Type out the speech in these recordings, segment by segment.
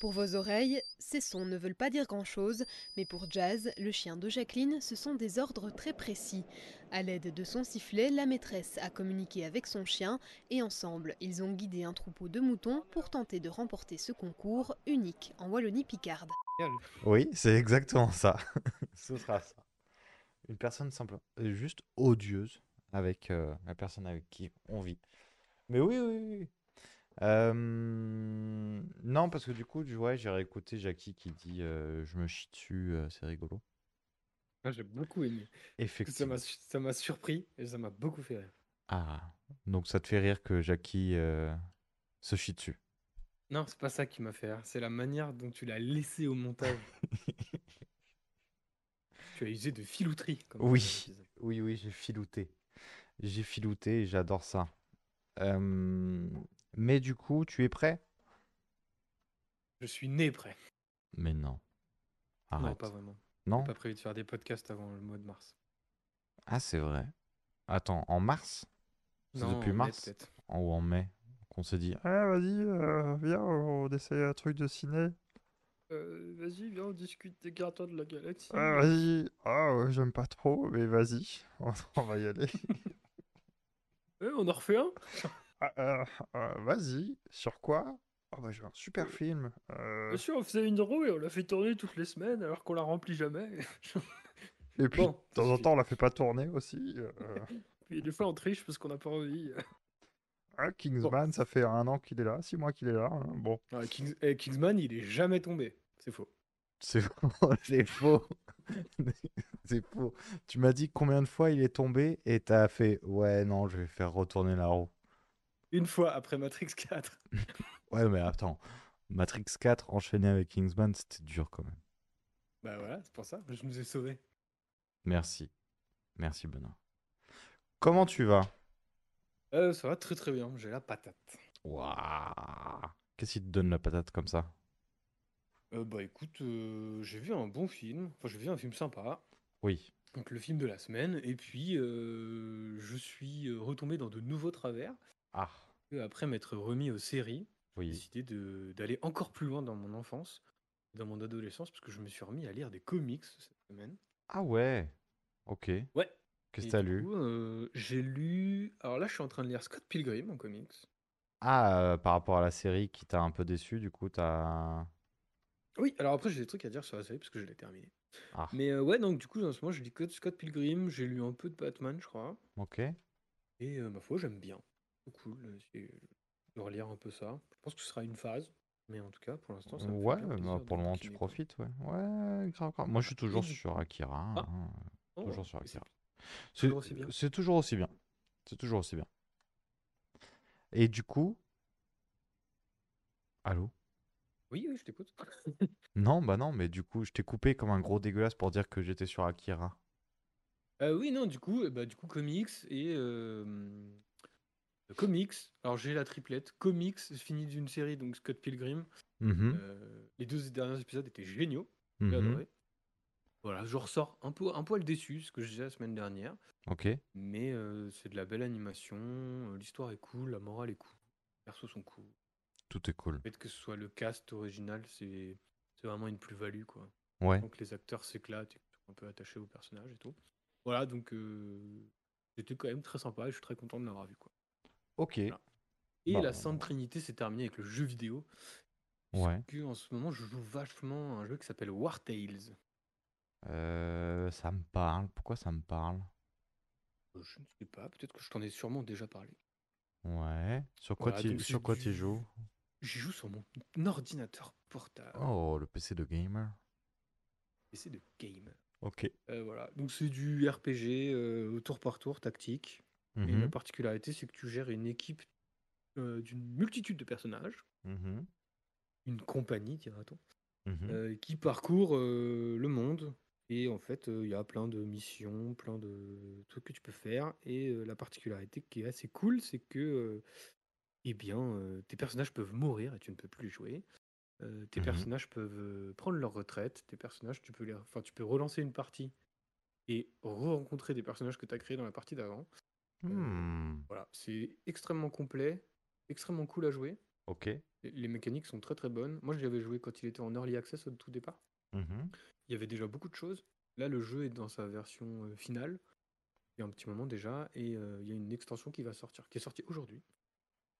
Pour vos oreilles, ces sons ne veulent pas dire grand-chose, mais pour Jazz, le chien de Jacqueline, ce sont des ordres très précis. À l'aide de son sifflet, la maîtresse a communiqué avec son chien et ensemble, ils ont guidé un troupeau de moutons pour tenter de remporter ce concours unique en Wallonie-Picarde. Oui, c'est exactement ça. Ce sera ça. Une personne simple, juste odieuse avec euh, la personne avec qui on vit. Mais oui, oui, oui. Euh, non, parce que du coup, tu vois, j'ai réécouté Jackie qui dit euh, Je me chie dessus, euh, c'est rigolo. Ah, j'ai beaucoup aimé. Ça Effectivement. m'a ça m'a surpris et ça m'a beaucoup fait rire. Ah, donc ça te fait rire que Jackie euh, se chie dessus. Non, c'est pas ça qui m'a fait rire, c'est la manière dont tu l'as laissé au montage. Tu as usé de filouterie, comme on Oui, oui, oui, j'ai filouté. J'ai filouté et j'adore ça. Euh, mais du coup, tu es prêt? Je suis né prêt. Mais non, Non, arrête. pas vraiment. Non? Pas prévu de faire des podcasts avant le mois de mars. Ah, c'est vrai. Attends, en mars? C'est Non, depuis en mars? En- Ou en mai qu'on s'est dit, Ah, vas-y, euh, viens, on essaye un truc de ciné. Euh, vas-y, viens, on discute des gardiens de la galaxie. Ah, vas-y. Ah, ouais, j'aime pas trop, mais vas-y, on, on va y aller. Ouais, on en refait un? Ah, euh, euh, vas-y, sur quoi? Oh, bah, j'ai un super film. Euh, Bien sûr, on faisait une roue et on l'a fait tourner toutes les semaines alors qu'on la remplit jamais. Et puis, Bon, de temps en temps, on la fait pas tourner aussi. Puis des fois, on triche parce qu'on n'a pas envie. ah, Kingsman, ça fait un an qu'il est là, six mois qu'il est là. hein, Bon, Ah, Kings- eh, Kingsman, il est jamais tombé. C'est faux. c'est faux, c'est faux. C'est faux. Tu m'as dit combien de fois il est tombé et t'as fait, ouais, non, je vais faire retourner la roue. Une fois après Matrix 4. Ouais, mais attends, Matrix 4 enchaîné avec Kingsman, c'était dur quand même. Bah voilà, c'est pour ça. Je nous ai sauvés. Merci. Merci, Benoît. Comment tu vas? Euh, ça va très très bien. J'ai la patate. Waouh. Qu'est-ce qui te donne la patate comme ça? Euh, bah écoute, euh, j'ai vu un bon film. Enfin, j'ai vu un film sympa. Oui. Donc le film de la semaine. Et puis, je suis retombé dans de nouveaux travers. Ah, Après m'être remis aux séries, j'ai décidé d'aller encore plus loin dans mon enfance, dans mon adolescence, parce que je me suis remis à lire des comics cette semaine. Ah ouais. Ok. Ouais. Qu'est-ce que t'as lu? euh, j'ai lu. Alors là, je suis en train de lire Scott Pilgrim en comics. Ah, euh, par rapport à la série qui t'a un peu déçu, du coup, t'as... Oui, alors après, j'ai des trucs à dire sur la série parce que je l'ai terminé. Ah, Mais euh, ouais, donc du coup, en ce moment, je lis Scott Pilgrim. J'ai lu un peu de Batman, je crois. ok. Et ma foi, j'aime bien. Cool euh, de relire un peu ça. Je pense que ce sera une phase. Mais en tout cas, pour l'instant, ça me Ouais, bah, pour le moment, tu profites, ouais. Ouais, grave, grave. Moi, je suis toujours du sur Akira. Ah. hein, Oh, Toujours sur Akira. C'est toujours aussi bien. c'est toujours aussi bien. C'est toujours aussi bien. Et du coup... Allô? Oui, oui, je t'écoute. Non, bah non, mais du coup, je t'ai coupé comme un gros dégueulasse pour dire que j'étais sur Akira. Euh, oui, non, du coup, euh, bah, du coup, comics et euh, comics. Alors j'ai la triplette. Comics, fini d'une série, donc Scott Pilgrim. Mhm, Euh, les deux derniers épisodes étaient géniaux. J'ai mhm, adoré. Voilà, je ressors un peu, un poil déçu, ce que je disais la semaine dernière. Ok. Mais euh, c'est de la belle animation. euh, L'histoire est cool, la morale est cool. Les persos sont cool. Tout est cool. Le fait que ce soit le cast original, c'est c'est vraiment une plus-value, quoi. Ouais. Donc les acteurs s'éclatent, ils sont un peu attachés au personnage et tout. Voilà, donc euh, c'était quand même très sympa et je suis très content de l'avoir vu, quoi. Ok. Voilà. Et la Sainte Trinité s'est terminée avec le jeu vidéo. Ouais. Que en ce moment, je joue vachement à un jeu qui s'appelle War Tales. Euh, ça me parle. Pourquoi ça me parle? Euh, Je ne sais pas, peut-être que je t'en ai sûrement déjà parlé. Ouais. Sur quoi Voilà, tu sur quoi joues? J'y joue sur mon ordinateur portable. Oh, le PC de gamer. PC de game. Ok. Euh, voilà, donc c'est du RPG euh, tour par tour, tactique. Et la Mhm, particularité, c'est que tu gères une équipe euh, d'une multitude de personnages, mhm, une compagnie, dira-t-on, mhm. euh, qui parcourt euh, le monde. Et en fait, il y a plein de missions, plein de trucs que tu peux faire. Et la particularité qui est assez cool, c'est que eh bien, tes personnages peuvent mourir et tu ne peux plus les jouer. Tes personnages peuvent prendre leur retraite. Tes personnages, tu peux, les... enfin, tu peux relancer une partie et re-rencontrer des personnages que tu as créés dans la partie d'avant. Hmm, Voilà, c'est extrêmement complet, extrêmement cool à jouer. Ok. Les- Les mécaniques sont très très bonnes. Moi, j'y avais joué quand il était en early access au tout départ. Mhm. Il y avait déjà beaucoup de choses. Là, le jeu est dans sa version euh, finale. Il y a un petit moment déjà. Et euh, il y a une extension qui va sortir, qui est sortie aujourd'hui.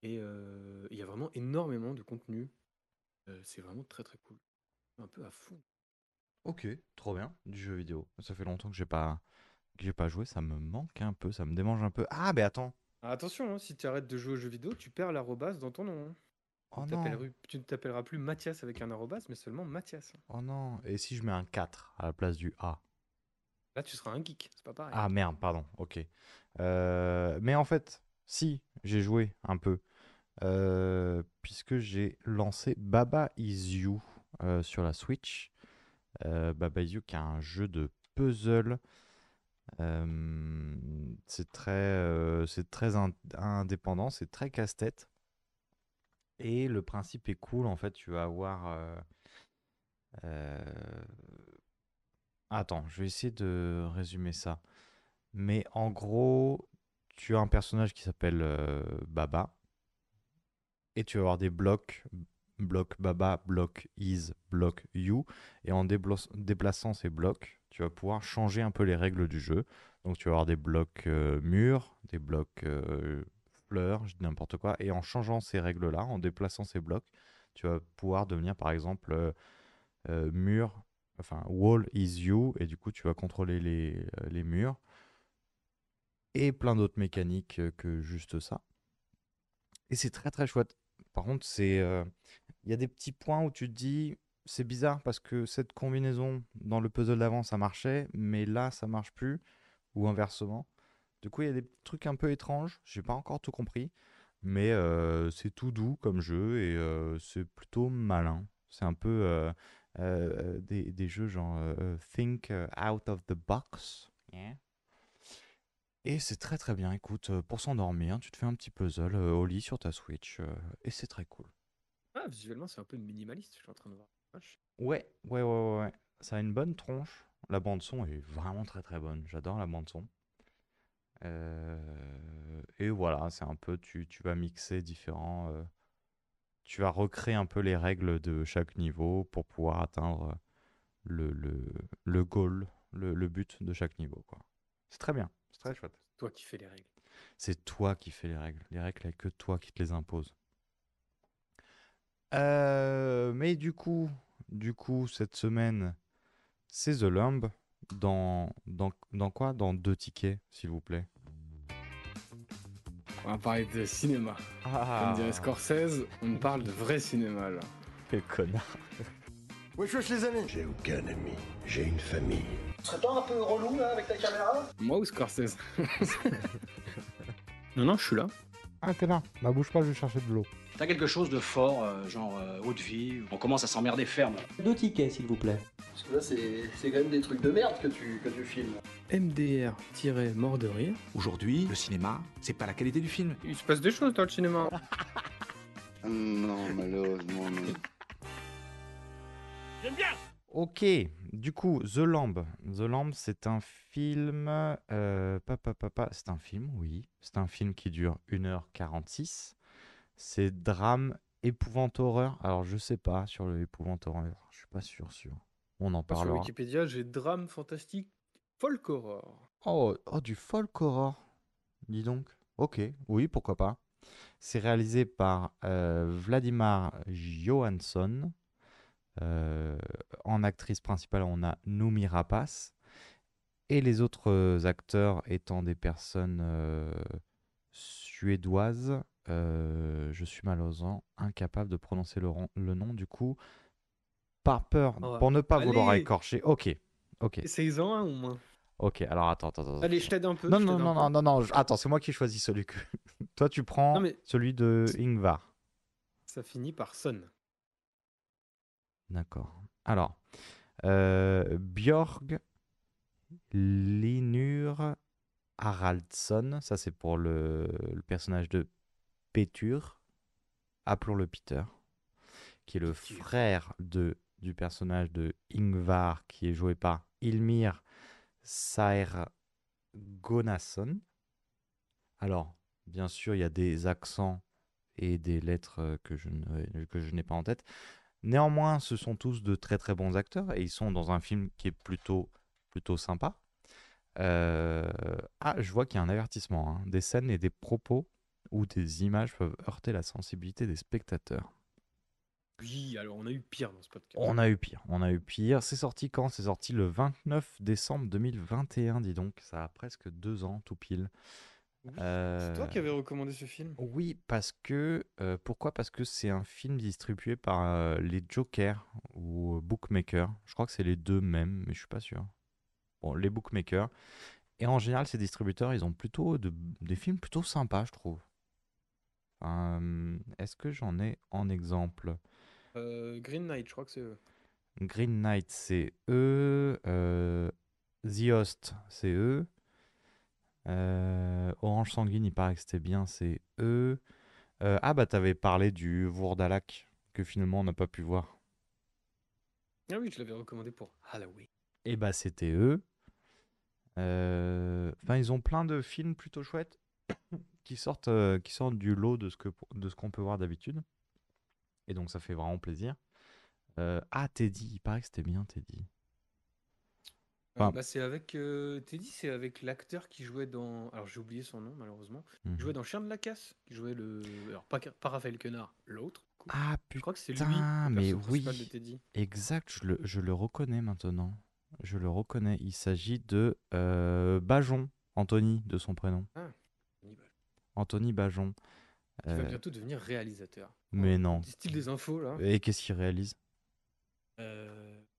Et euh, il y a vraiment énormément de contenu. Euh, c'est vraiment très très cool. Un peu à fond. Ok, trop bien, du jeu vidéo. Ça fait longtemps que j'ai pas que j'ai pas joué, ça me manque un peu, ça me démange un peu. Ah, mais attends. Ah, attention, hein, si tu arrêtes de jouer aux jeux vidéo, tu perds l'arrobas dans ton nom. hein. Oh Tu non. t'appelleras- tu ne t'appelleras plus Mathias avec un arrobas, mais seulement Mathias. Oh non. Et si je mets un 4 à la place du A? Là, tu seras un geek. C'est pas pareil. Ah merde, pardon, ok. Euh, mais en fait, si, j'ai joué un peu. Euh, puisque j'ai lancé Baba Is You euh, sur la Switch. Baba Is You qui est un jeu de puzzle. Euh, c'est très, euh, c'est très in- indépendant, c'est très casse-tête. Et le principe est cool, en fait, tu vas avoir... euh, Attends, je vais essayer de résumer ça. Mais en gros, tu as un personnage qui s'appelle Baba. Et tu vas avoir des blocs. Bloc Baba, bloc Is, bloc You. Et en déplaçant ces blocs, tu vas pouvoir changer un peu les règles du jeu. Donc tu vas avoir des blocs euh, murs, des blocs euh, fleurs, je dis n'importe quoi. Et en changeant ces règles-là, en déplaçant ces blocs, tu vas pouvoir devenir par exemple euh, mur, enfin wall is you. Et du coup, tu vas contrôler les, murs. Et plein d'autres mécaniques que juste ça. Et c'est très très chouette. Par contre, c'est il y a des petits points où tu te dis c'est bizarre parce que cette combinaison dans le puzzle d'avant ça marchait, mais là ça marche plus ou inversement. Du coup, il y a des trucs un peu étranges. J'ai pas encore tout compris, mais euh, c'est tout doux comme jeu et euh, c'est plutôt malin. C'est un peu euh, euh, des, des jeux genre euh, Think Out of the Box. Yeah. Et c'est très très bien. Écoute, pour s'endormir, tu te fais un petit puzzle au lit sur ta Switch euh, et c'est très cool. Ah, visuellement, c'est un peu minimaliste, je suis en train de voir. Ouais, ouais, ouais, ouais, ouais. Ça a une bonne tronche. La bande son est vraiment très très bonne. J'adore la bande son. Euh, et voilà, c'est un peu, tu, tu vas mixer différents. euh, tu vas recréer un peu les règles de chaque niveau pour pouvoir atteindre le, le, le goal, le, le but de chaque niveau, quoi. C'est très bien, c'est très chouette. C'est toi qui fais les règles. C'est toi qui fais les règles. Les règles, il n'y a que toi qui te les impose. Euh, mais du coup, du coup, cette semaine, c'est The Lumb. Dans, dans, dans quoi? Dans deux tickets, s'il vous plaît. On va parler de cinéma. Ah, Comme dirait Scorsese, on parle de vrai cinéma là. quel connard. Wesh wesh les amis J'ai aucun ami, j'ai une famille. Tu serais pas un peu relou là avec ta caméra? Moi ou Scorsese? Non, non, je suis là. Ah, t'es là. Bah, bouge pas, je vais chercher de l'eau. T'as quelque chose de fort, euh, genre euh, haute vie, on commence à s'emmerder ferme. Deux tickets, s'il vous plaît. Parce que là c'est c'est quand même des trucs de merde que tu, que tu filmes. MDR-mort de rire. Aujourd'hui, le cinéma, c'est pas la qualité du film. Il se passe des choses dans le cinéma. Non, malheureusement, non. Ok, du coup, The Lamb. The Lamb, c'est un film. euh, pa, pa, pa, pa, C'est un film, oui. C'est un film qui dure 1h46. C'est drame, épouvante horreur. Alors, je sais pas sur le épouvante horreur. Je suis pas sûr, sûr. On en Sur parlera. Wikipédia, j'ai drame fantastique folk horror. Oh, oh, du folk horror. Dis donc. Ok, oui, pourquoi pas. C'est réalisé par euh, Vladimir Johansson. Euh, en actrice principale, on a Noumi Rapace. Et les autres acteurs étant des personnes euh, suédoises. Euh, je suis malheureusement incapable de prononcer le, nom. Du coup, par peur, Oh, pour ne pas vouloir écorcher. Ok, ok, Essayez-en un au moins. ok. Alors attends, attends, attends. Allez, je t'aide un peu. Non, non, non, non, non, non, je- Attends, c'est moi qui choisis celui que. Toi, tu prends Non, mais- celui de Ingvar. Ça finit par son. D'accord. Alors, euh, Björg Linur Haraldsson, ça c'est pour le, le personnage de Petur, appelons-le Peter, qui est le frère de, du personnage de Ingvar, qui est joué par Ilmir Saer Gonasson. Alors, bien sûr, il y a des accents et des lettres que je ne- que je n'ai pas en tête. Néanmoins, ce sont tous de très très bons acteurs et ils sont dans un film qui est plutôt, plutôt sympa. Euh, Ah, je vois qu'il y a un avertissement. hein. Des scènes et des propos ou des images peuvent heurter la sensibilité des spectateurs. Oui, alors on a eu pire dans ce podcast. On a eu pire, on a eu pire. C'est sorti quand? C'est sorti le 29 décembre 2021, dis donc. Ça a presque deux ans, tout pile. Oui, Euh, C'est toi qui avais recommandé ce film Oui, parce que... euh, pourquoi? Parce que c'est un film distribué par euh, les Jokers ou euh, Bookmakers. Je crois que c'est les deux mêmes, mais je suis pas sûr. Bon, les Bookmakers. Et en général, ces distributeurs, ils ont plutôt de- des films plutôt sympas, je trouve. Euh, Est-ce que j'en ai en exemple? Euh, Green Knight, je crois que c'est eux. Green Knight, c'est eux. euh, The Host, c'est eux. Euh, Orange Sanguine, il paraît que c'était bien, c'est eux. Euh, ah bah t'avais parlé du Vourdalak, que finalement on n'a pas pu voir. Ah oui, je l'avais recommandé pour Halloween. Et bah c'était eux. Euh, Enfin, ils ont plein de films plutôt chouettes qui sortent, euh, qui sortent du lot de ce que de ce qu'on peut voir d'habitude. Et donc ça fait vraiment plaisir. Euh, ah Teddy, il paraît que c'était bien Teddy. Enfin- bah, c'est avec euh, Teddy, c'est avec l'acteur qui jouait dans. Alors j'ai oublié son nom malheureusement. Mhm. Il jouait dans Chien de la casse, qui jouait le. Alors pas, pas Raphaël Quenard, l'autre. Ah je crois que c'est lui, putain, mais oui. de Teddy. Exact, je le, je le reconnais maintenant. Je le reconnais. Il s'agit de euh, Bajon, Anthony, de son prénom. Anthony Bajon, Anthony Bajon. Qui va Euh, bientôt devenir réalisateur. mais non. Petit style des infos là. Et qu'est-ce qu'il réalise? Euh, Ah,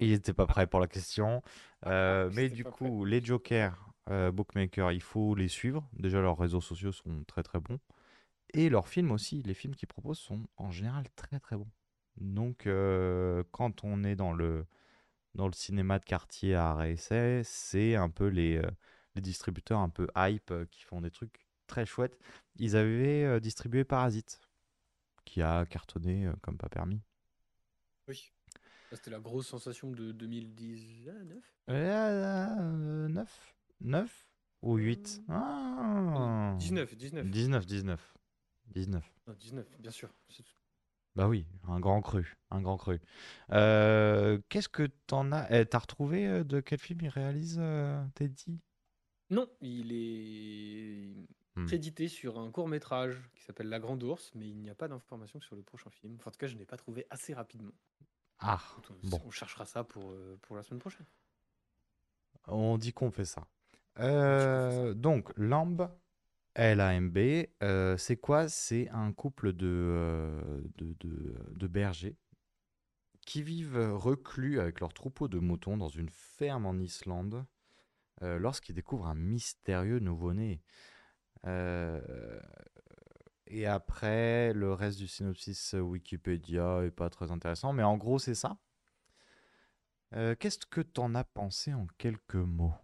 il n'était pas prêt pour la question. Euh, ah, mais j'étais du prêt. coup, les Jokers, euh, Bookmaker, il faut les suivre. Déjà, leurs réseaux sociaux sont très très bons. Et leurs films aussi. Les films qu'ils proposent sont en général très très bons. Donc, euh, quand on est dans le, dans le cinéma de quartier à Arrêt-Essai, c'est un peu les, euh, les distributeurs un peu hype euh, qui font des trucs très chouettes. Ils avaient euh, distribué Parasite, qui a cartonné euh, comme pas permis. oui. C'était la grosse sensation de 2019. Euh, 9 9 ou 8 ah. 19, 19. 19, 19. 19. Non, 19, bien sûr. Bah oui, un grand cru, un grand cru. Euh, Qu'est-ce que t'en as? Eh, T'as retrouvé euh, de quel film il réalise, euh, Teddy? Non, il est Hmm. crédité sur un court métrage qui s'appelle La Grande Ourse, mais il n'y a pas d'informations sur le prochain film. Enfin, en tout cas, je n'ai pas trouvé assez rapidement. Ah, On, bon, on cherchera ça pour, euh, pour la semaine prochaine. on dit qu'on fait ça. Euh, donc, Lamb, L-A-M-B, euh, c'est quoi? C'est un couple de, de, de, de bergers qui vivent reclus avec leur troupeau de moutons dans une ferme en Islande lorsqu'ils découvrent un mystérieux nouveau-né. Euh, et après, le reste du synopsis Wikipédia est pas très intéressant, mais en gros, c'est ça. Euh, Qu'est-ce que t'en as pensé en quelques mots?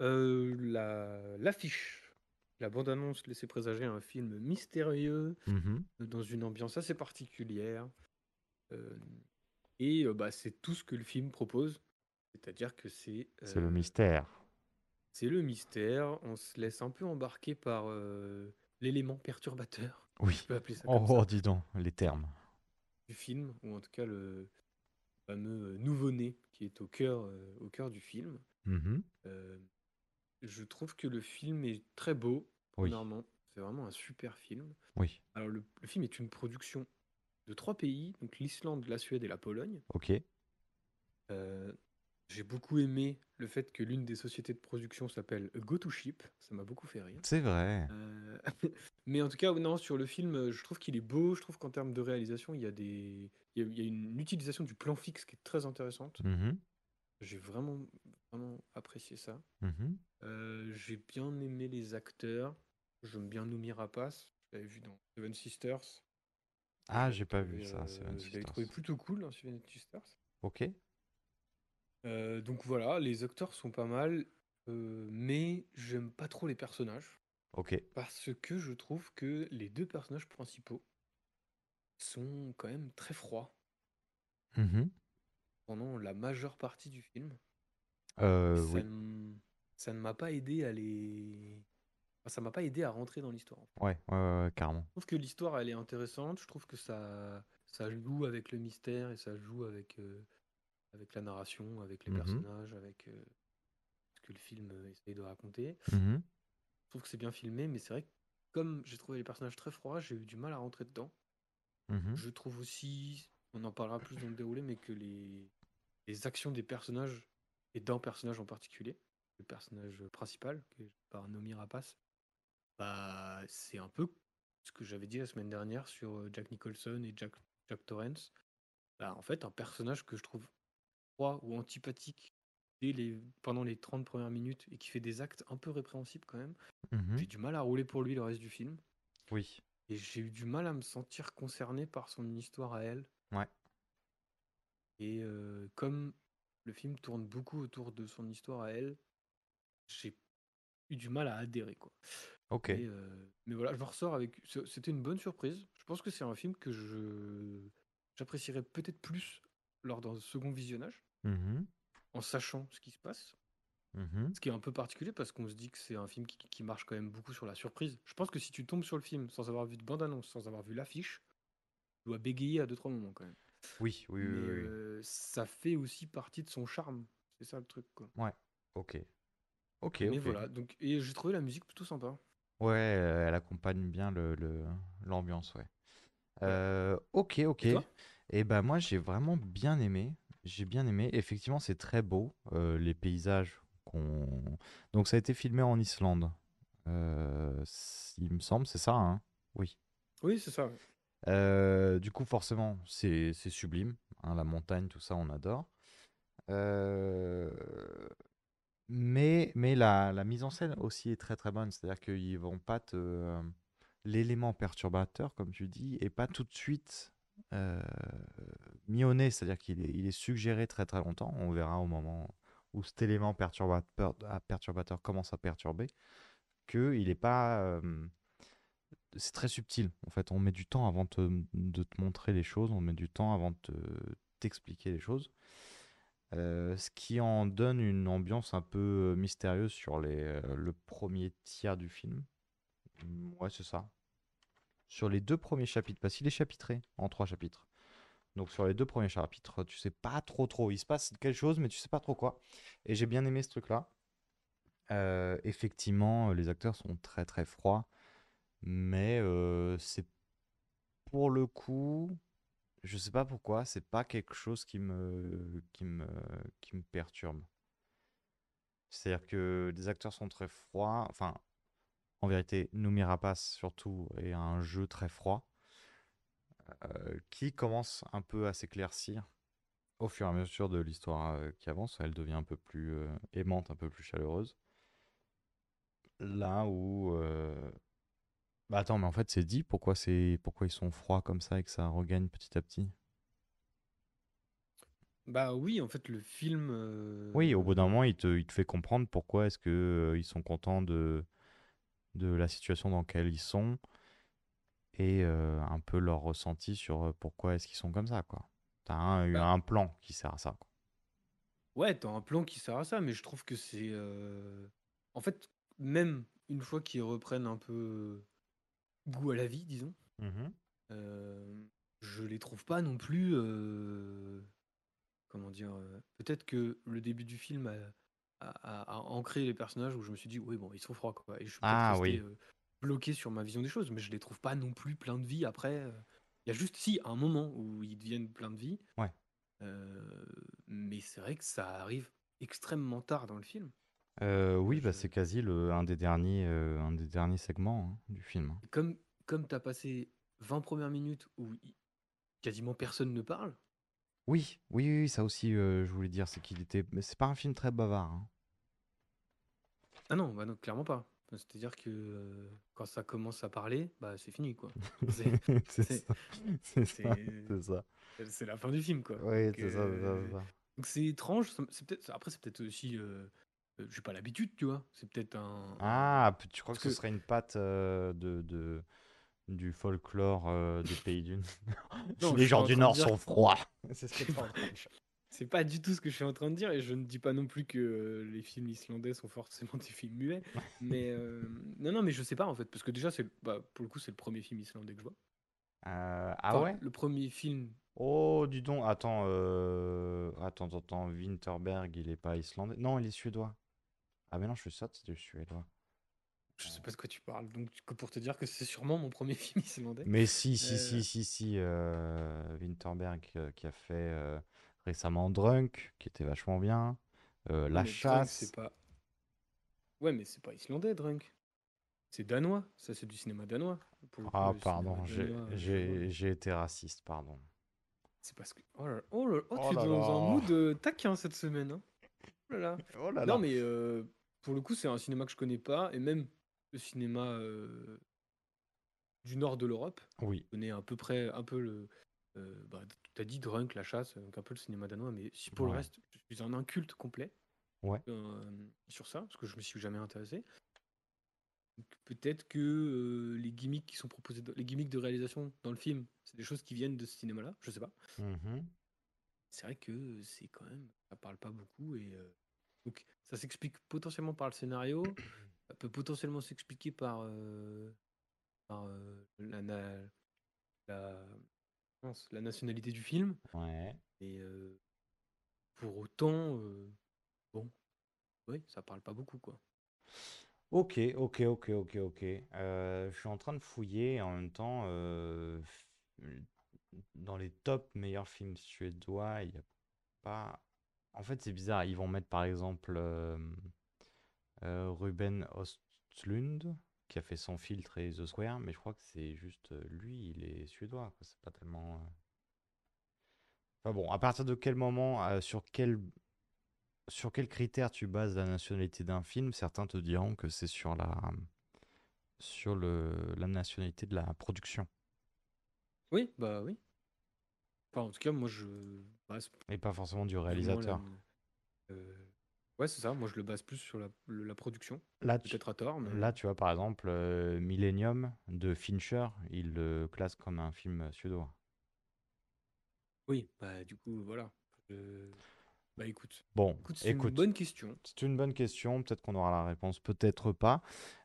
Euh, la- L'affiche, la bande-annonce laissait présager un film mystérieux, Mhm. dans une ambiance assez particulière. Euh, et euh, bah, c'est tout ce que le film propose. C'est-à-dire que c'est C'est le euh, mystère. c'est le mystère. On se laisse un peu embarquer par euh, l'élément perturbateur, Oui. je peux appeler ça Oh, ça, oh, dis donc, les termes. du film, ou en tout cas le fameux euh, nouveau-né qui est au cœur, euh, au cœur du film. Mhm. Euh, je trouve que le film est très beau, Oui. C'est vraiment un super film. oui, Alors, le, le film est une production de trois pays, donc l'Islande, la Suède et la Pologne. ok. Euh, j'ai beaucoup aimé le fait que l'une des sociétés de production s'appelle Go to Ship. Ça m'a beaucoup fait rire. C'est vrai. Euh, mais en tout cas, non, sur le film, euh, je trouve qu'il est beau. Je trouve qu'en termes de réalisation, il y a des, il y a, il y a une utilisation du plan fixe qui est très intéressante. Mhm, J'ai vraiment, vraiment apprécié ça. mhm. Euh, j'ai bien aimé les acteurs. J'aime bien Noomi Rapace. Je l'avais vu dans Seven Sisters. Ah, j'ai pas vu ça, Seven euh, Je l'avais Sisters. trouvé plutôt cool dans Seven Sisters. Ok. Euh, donc voilà, les acteurs sont pas mal, euh, mais j'aime pas trop les personnages Ok. parce que je trouve que les deux personnages principaux sont quand même très froids Mhm. pendant la majeure partie du film. Euh, ça, oui. ne, ça ne m'a pas aidé à les ça m'a pas aidé à rentrer dans l'histoire. en fait. Ouais, ouais, ouais, ouais, carrément. Je trouve que l'histoire, elle est intéressante. Je trouve que ça, ça joue avec le mystère et ça joue avec, euh, avec la narration, avec les Mhm. personnages, avec euh, ce que le film euh, essaye de raconter. Mhm. Je trouve que c'est bien filmé, mais c'est vrai que comme j'ai trouvé les personnages très froids, j'ai eu du mal à rentrer dedans. Mhm. Je trouve aussi, on en parlera plus dans le déroulé, mais que les, les actions des personnages, et d'un personnage en particulier, le personnage principal, joué par Nomi Rapace, bah, c'est un peu ce que j'avais dit la semaine dernière sur euh, Jack Nicholson et Jack, Jack Torrance. Bah, en fait, un personnage que je trouve froid ou antipathique dès les, pendant les 30 premières minutes et qui fait des actes un peu répréhensibles quand même, Mhm. j'ai du mal à rouler pour lui le reste du film. Oui. Et j'ai eu du mal à me sentir concerné par son histoire à elle. Ouais. Et euh, comme le film tourne beaucoup autour de son histoire à elle, j'ai eu du mal à adhérer, quoi. Ok. Mais, euh, mais voilà, je me ressors avec. C'était une bonne surprise. Je pense que c'est un film que je j'apprécierais peut-être plus lors d'un second visionnage, Mhm. en sachant ce qui se passe. Mhm. Ce qui est un peu particulier parce qu'on se dit que c'est un film qui, qui marche quand même beaucoup sur la surprise. Je pense que si tu tombes sur le film sans avoir vu de bande-annonce, sans avoir vu l'affiche, tu dois bégayer à deux trois moments quand même. Oui, oui, oui, Mais oui, oui. euh, ça fait aussi partie de son charme. C'est ça le truc quoi. Ok. Ok, Mais ok. voilà, donc et j'ai trouvé la musique plutôt sympa. Ouais, euh, elle accompagne bien le, le- l'ambiance, ouais. Euh, ok, ok. Et Et ben moi j'ai vraiment bien aimé. J'ai bien aimé. Effectivement, c'est très beau euh, les paysages qu'on. Donc ça a été filmé en Islande. Euh, il me semble, c'est ça, hein? Oui. Oui, c'est ça. Euh, du coup, forcément, c'est c'est sublime. hein, la montagne, tout ça, on adore. Euh, mais mais la, la mise en scène aussi est très très bonne. C'est-à-dire qu'ils vont pas te. euh, L'élément perturbateur, comme tu dis, est pas tout de suite euh, mis. C'est-à-dire qu'il est, suggéré très très longtemps. On verra au moment où cet élément perturbateur, ah, perturbateur commence à perturber qu'il n'est pas. c'est très subtil. En fait, on met du temps avant de te montrer les choses, on met du temps avant de te- t'expliquer les choses. Ce qui en donne une ambiance un peu mystérieuse sur le premier tiers du film. Mm, Ouais, c'est ça. Sur les deux premiers chapitres, parce qu'il est chapitré en trois chapitres. Donc sur les deux premiers chapitres, tu sais pas trop trop. Il se passe quelque chose, mais tu sais pas trop quoi. Et j'ai bien aimé ce truc-là. Euh, effectivement, les acteurs sont très très froids. Mais euh, c'est pour le coup, je sais pas pourquoi, c'est pas quelque chose qui me, qui me, qui me perturbe. C'est-à-dire que les acteurs sont très froids. Enfin, en vérité, Noomi Rapace surtout est un jeu très froid qui commence un peu à s'éclaircir au fur et à mesure de l'histoire euh, qui avance. Elle devient un peu plus euh, aimante, un peu plus chaleureuse. Là où euh, bah attends, mais en fait, c'est dit pourquoi c'est pourquoi ils sont froids comme ça et que ça regagne petit à petit? Bah oui, en fait, le film. Oui, au bout d'un euh, moment, il te, il te fait comprendre pourquoi est-ce que euh, ils sont contents de de la situation dans laquelle ils sont et euh, un peu leur ressenti sur pourquoi est-ce qu'ils sont comme ça, quoi. T'as un, eu Bah, un plan qui sert à ça, quoi. Ouais, t'as un plan qui sert à ça, mais je trouve que c'est. euh, En fait, même une fois qu'ils reprennent un peu goût à la vie, disons, Mhm. euh, je les trouve pas non plus. Comment dire Peut-être que le début du film a, ancré les personnages où je me suis dit, oui, bon, ils sont froids, quoi. Et je suis peut-être Ah resté oui. euh, bloqué sur ma vision des choses, mais je les trouve pas non plus plein de vie après. euh. Il y a juste, si, un moment où ils deviennent plein de vie, Ouais. euh, mais c'est vrai que ça arrive extrêmement tard dans le film. Euh, oui, bah c'est quasi le, un des derniers, euh, un des derniers segments hein, du film. hein. Et Comme, comme tu as passé 20 premières minutes où quasiment personne ne parle, Oui, oui, oui, ça aussi, je voulais dire, c'est qu'il était, mais c'est pas un film très bavard. hein. ah non, bah non, clairement pas. Enfin, C'est-à-dire que euh, quand ça commence à parler, bah c'est fini quoi. C'est c'est c'est- ça, c'est ça, c'est- c'est ça. c'est la fin du film quoi. Oui, Donc c'est ça, c'est ça, euh, c'est ça. donc c'est étrange. ça- C'est peut-être après c'est peut-être aussi, euh, euh, j'ai pas l'habitude, tu vois. C'est peut-être un, Ah, p- tu crois que parce ce que serait une patte euh, de, de- du folklore euh, des pays du non, je Les suis gens en du train de Nord dire sont froids. C'est ce que t'es en train de dire. C'est pas du tout ce que je suis en train de dire, et je ne dis pas non plus que euh, les films islandais sont forcément des films muets. Mais euh, non, non, mais je sais pas en fait, parce que déjà, c'est bah, pour le coup, c'est le premier film islandais que je vois. Euh, ah Enfin, ouais? Le premier film. Oh, dis donc, attends, euh... attends, attends, Winterberg, il est pas islandais? Non, il est suédois. Ah mais non, je suis ça, c'est du suédois. Je sais pas de quoi tu parles, donc que pour te dire que c'est sûrement mon premier film islandais. Mais si, si, si, si, si, Winterberg qui a fait récemment Drunk, qui était vachement bien, euh, La mais Chasse. c'est pas. Ouais, mais c'est pas islandais, Drunk. C'est danois, ça c'est du cinéma danois. Pour le coup, Ah, pardon, j'ai, euh, j'ai, été raciste, pardon. C'est parce que. Oh là là, oh là- oh, Oh tu es dans un mood euh, taquin cette semaine. hein. Oh là là. Oh là Non, mais euh, pour le coup, c'est un cinéma que je connais pas, et même le cinéma euh, du nord de l'Europe. Oui, Je connais à peu près un peu le. Euh, bah, tu as dit Drunk, La Chasse, donc un peu le cinéma danois, mais si pour le reste, je suis un inculte complet ouais. euh, sur ça, parce que je me suis jamais intéressé. Peut-être que euh, les gimmicks qui sont proposés, dans- les gimmicks de réalisation dans le film, c'est des choses qui viennent de ce cinéma-là, je sais pas. Mhm. C'est vrai que c'est quand même, ça parle pas beaucoup et euh, donc ça s'explique potentiellement par le scénario, ça peut potentiellement s'expliquer par, par la, na- la, la nationalité du film Ouais. et euh, pour autant, euh, bon, oui, ça parle pas beaucoup quoi. Ok, ok, ok, ok, ok. Euh, je suis en train de fouiller en même temps, dans les top meilleurs films suédois, il n'y a pas. En fait, c'est bizarre. Ils vont mettre par exemple Ruben Östlund, qui a fait Sans filtre et The Square, mais je crois que c'est juste euh, lui, il est suédois. C'est pas tellement. euh, Enfin bon, à partir de quel moment, euh, sur quel sur quels critères tu bases la nationalité d'un film? Certains te diront que c'est sur la, sur le, la nationalité de la production? Oui, bah oui. Enfin, en tout cas, moi je et pas forcément du réalisateur. euh, ouais, c'est ça. Moi, je le base plus sur la, le- la production. Là, tu, Peut-être à tort, mais là, tu vois, par exemple, euh, Millennium de Fincher, il le classe comme un film suédois. oui, bah du coup, voilà. Euh, Bah écoute, Bon, écoute, c'est une écoute, bonne question. c'est une bonne question. Peut-être qu'on aura la réponse, peut-être pas.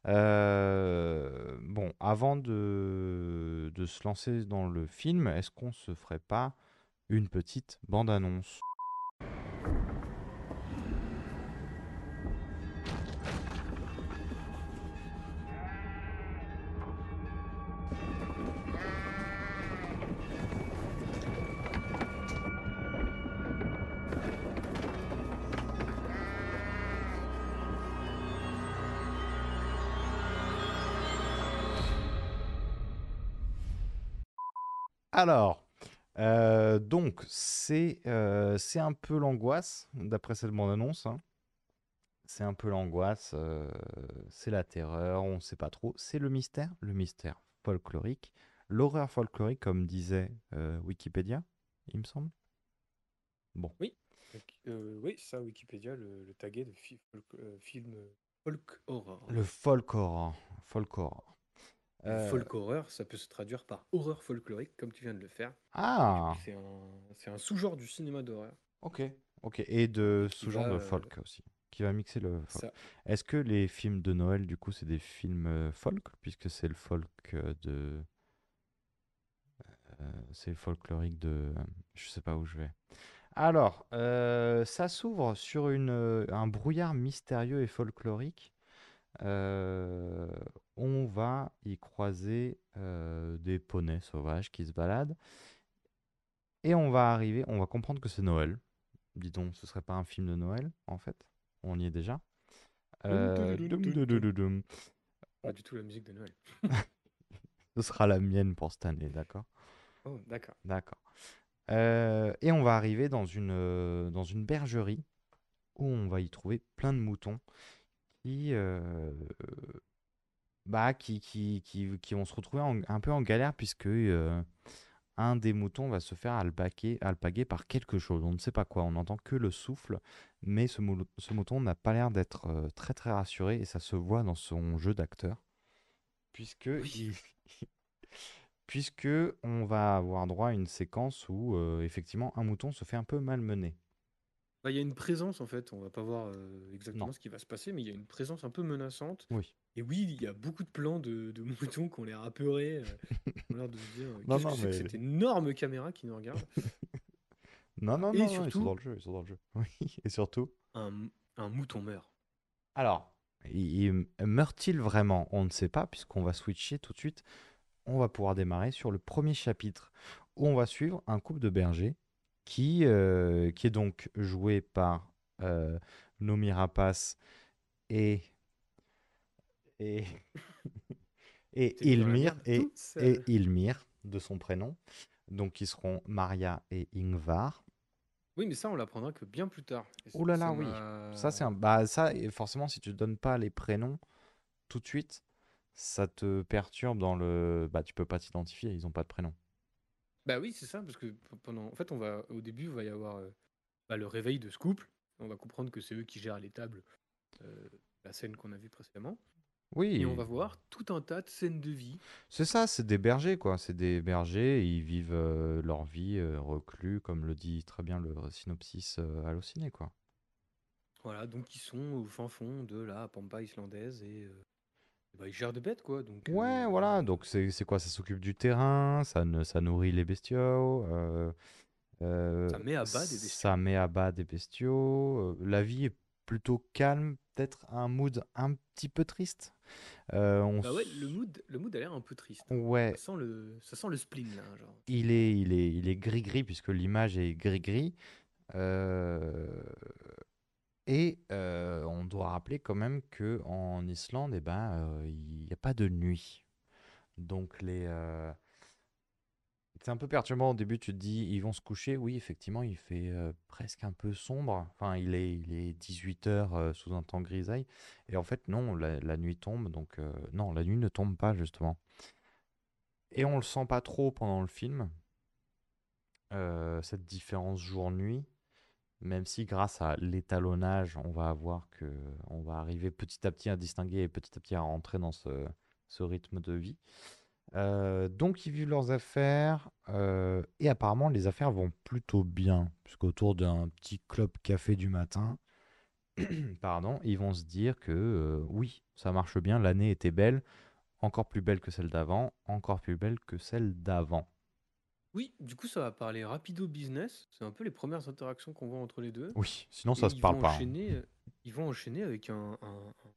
Euh, bon, avant de, de se lancer dans le film, est-ce qu'on se ferait pas une petite bande-annonce? Alors, euh, donc, c'est euh, c'est un peu l'angoisse, d'après cette bande-annonce. hein. C'est un peu l'angoisse, euh, c'est la terreur, on ne sait pas trop. C'est le mystère, le mystère folklorique, l'horreur folklorique, comme disait euh, Wikipédia, il me semble. Bon, euh, oui, ça, Wikipédia le, le taguait de fi- folk, euh, film folk horror. le folk horror. Folk horror. Euh, folk horror, ça peut se traduire par horreur folklorique, comme tu viens de le faire. ah, C'est un, sous-genre du cinéma d'horreur. ok, ok. Et de sous-genre de euh, folk aussi, qui va mixer le folk. Est-ce que les films de Noël, du coup, c'est des films euh, folk, puisque c'est le folk de... euh, c'est le folklorique de... Je sais pas où je vais. Alors, euh, ça s'ouvre sur une, un brouillard mystérieux et folklorique. Euh, on va y croiser euh, des poneys sauvages qui se baladent. Et on va arriver, on va comprendre que c'est Noël. Dis donc, ce serait pas un film de Noël, en fait? On y est déjà. Euh, pas du tout la musique de Noël. Ce sera la mienne pour cette année, d'accord? Oh, d'accord. D'accord. Euh, et on va arriver dans une, dans une bergerie où on va y trouver plein de moutons qui, euh, bah, qui, qui, qui, qui vont se retrouver en- un peu en galère puisque euh, un des moutons va se faire alpaguer, alpaguer par quelque chose. On ne sait pas quoi, on n'entend que le souffle, mais ce, mou- ce mouton n'a pas l'air d'être euh, très très rassuré et ça se voit dans son jeu d'acteur puisque il- puisque on va avoir droit à une séquence où euh, effectivement un mouton se fait un peu malmener. Bah, il y a une présence en fait, on va pas voir euh, exactement Non. ce qui va se passer, mais il y a une présence un peu menaçante. Oui. Et oui, il y a beaucoup de plans de, de moutons qui ont l'air apeurés, euh, ont l'air de se dire euh, Non, qu'est-ce que non, c'est que cette énorme caméra qui nous regarde. Non, non, Et non, non, ils sont dans le jeu, ils sont dans le jeu. Oui, et surtout. Un, un mouton meurt. Alors, il- il- meurt-il vraiment? On ne sait pas, puisqu'on va switcher tout de suite. On va pouvoir démarrer sur le premier chapitre, où on va suivre un couple de bergers qui, euh, qui est donc joué par euh, Nomi Rapace et. et. et Ilmir. Et, et. Ilmir, de son prénom. Donc, qui seront Maria et Ingvar. Oui, mais ça, on l'apprendra que bien plus tard. Ouh là là, oui. Ça, c'est un. Bah, ça, forcément, si tu donnes pas les prénoms tout de suite, ça te perturbe dans le. Bah, tu peux pas t'identifier, ils ont pas de prénom. Bah oui, c'est ça, parce que pendant, en fait, on va, au début, il va y avoir euh, bah, le réveil de ce couple. On va comprendre que c'est eux qui gèrent les tables, euh, la scène qu'on a vue précédemment. Oui, Et on va voir tout un tas de scènes de vie. c'est ça, c'est des bergers, quoi. C'est des bergers, ils vivent euh, leur vie reclus, comme le dit très bien le synopsis halluciné, quoi. Voilà, donc ils sont au fin fond de la pampa islandaise et euh, bah, ils gèrent des bêtes, quoi. Donc, Ouais, euh, voilà. Donc, c'est quoi? Ça s'occupe du terrain, ça, ne, ça nourrit les bestiaux. euh, euh, Ça met à bas des bestiaux. Ça met à bas des bestiaux. la vie est plutôt calme, peut-être un mood un petit peu triste. On Bah ouais, le mood, le mood a l'air un peu triste. Ouais, Ça sent le, ça sent le spleen, là. Genre. il est, il est, il est gris-gris puisque l'image est gris-gris. Euh, et euh, on doit rappeler quand même que en Islande, eh ben, euh, il n'y a pas de nuit. Donc les, euh, c'est un peu perturbant au début. Tu te dis, ils vont se coucher. Oui, effectivement, il fait presque un peu sombre. Enfin, il est, il est 18 heures sous un temps grisaille. Et en fait, non, la, nuit tombe. Donc non, la nuit ne tombe pas justement. Et on le sent pas trop pendant le film, cette différence jour-nuit, même si grâce à l'étalonnage, on va avoir que on va arriver petit à petit à distinguer et petit à petit à rentrer dans ce, ce rythme de vie. Euh, donc ils vivent leurs affaires euh, et apparemment les affaires vont plutôt bien, puisqu'autour d'un petit club café du matin, pardon, ils vont se dire que euh, oui, ça marche bien, l'année était belle, encore plus belle que celle d'avant, encore plus belle que celle d'avant. Oui, du coup, ça va parler rapido business. C'est un peu les premières interactions qu'on voit entre les deux. Oui, sinon Et ça se ils parle vont pas. hein. enchaîner, euh, ils vont enchaîner avec un, un, un-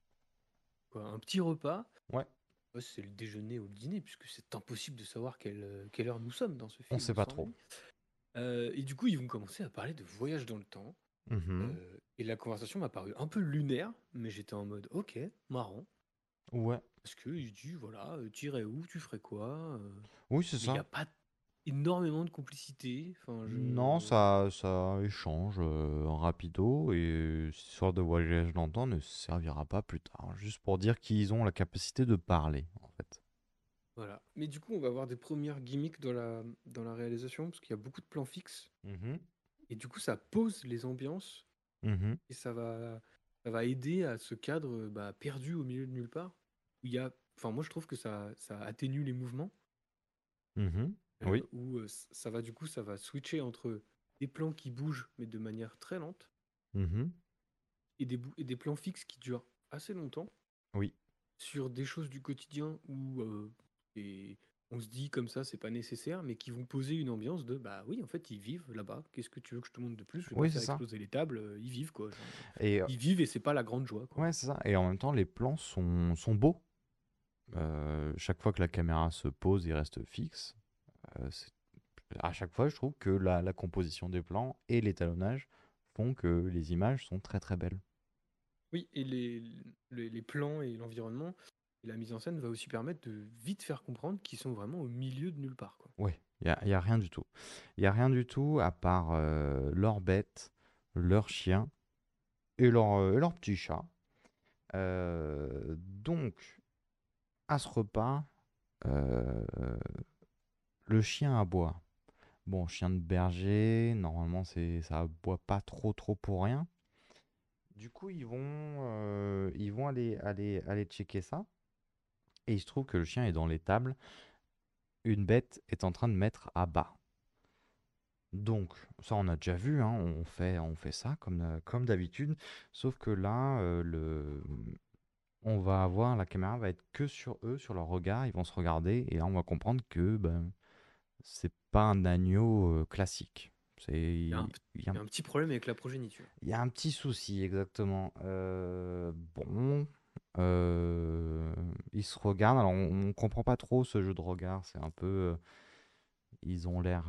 quoi, un petit repas. Ouais. Ouais, c'est le déjeuner ou le dîner, puisque c'est impossible de savoir quelle, euh, quelle heure nous sommes dans ce film. On sait pas sans trop. lui. Euh, et du coup, ils vont commencer à parler de voyage dans le temps. Mhm. Euh, et la conversation m'a paru un peu lunaire, mais j'étais en mode ok, marrant. Ouais. Parce qu'il dit voilà, euh, tu irais où, tu ferais quoi euh, Oui, c'est mais Il n'y ça. a pas énormément de complicité. Enfin, je... Non, ça, ça échange euh, en rapido et cette histoire de voyage dans le temps ne servira pas plus tard. Juste pour dire qu'ils ont la capacité de parler, en fait. Voilà. Mais du coup, on va avoir des premières gimmicks dans la, dans la réalisation, parce qu'il y a beaucoup de plans fixes. Mhm. Et du coup, ça pose les ambiances Mhm. et ça va, ça va aider à ce cadre bah, perdu au milieu de nulle part. Où il y a, enfin, moi, je trouve que ça, ça atténue les mouvements. Mhm. Euh, Oui. Où euh, ça va, du coup, ça va switcher entre des plans qui bougent, mais de manière très lente, Mhm. et des, et des plans fixes qui durent assez longtemps. Oui. Sur des choses du quotidien où euh, et on se dit comme ça, c'est pas nécessaire, mais qui vont poser une ambiance de bah oui, en fait, ils vivent là-bas. Qu'est-ce que tu veux que je te montre de plus? Je vais Oui, faire c'est ça. exploser les tables, ils vivent quoi. Euh, Ils vivent et c'est pas la grande joie. Quoi. ouais, c'est ça. Et en même temps, les plans sont, sont beaux. Euh, chaque fois que la caméra se pose, il reste fixe. Euh, à chaque fois, je trouve que la, la composition des plans et l'étalonnage font que les images sont très très belles. Oui, et les, les, les plans et l'environnement et la mise en scène va aussi permettre de vite faire comprendre qu'ils sont vraiment au milieu de nulle part. Oui, il n'y a, y a rien du tout. Il n'y a rien du tout à part euh, leurs bêtes, leurs chiens et leur, euh, et leur petit chat. Euh, donc, à ce repas, le chien aboie. Bon, chien de berger, normalement c'est ça aboie pas trop trop pour rien. Du coup, ils vont, euh, ils vont aller, checker ça. Et il se trouve que le chien est dans l'étable une bête est en train de mettre à bas. Donc, ça, on a déjà vu, hein, on fait, ça comme, d'habitude. Sauf que là, euh, on va avoir, la caméra va être que sur eux, sur leur regard. Ils vont se regarder et là, on va comprendre que ben, c'est pas un agneau euh, classique. Il y a un, il y a il y a un petit problème avec la progéniture. il y a un petit souci, exactement. Euh, bon, euh, ils se regardent. Alors, on, on comprend pas trop ce jeu de regard. C'est un peu. euh, ils ont l'air.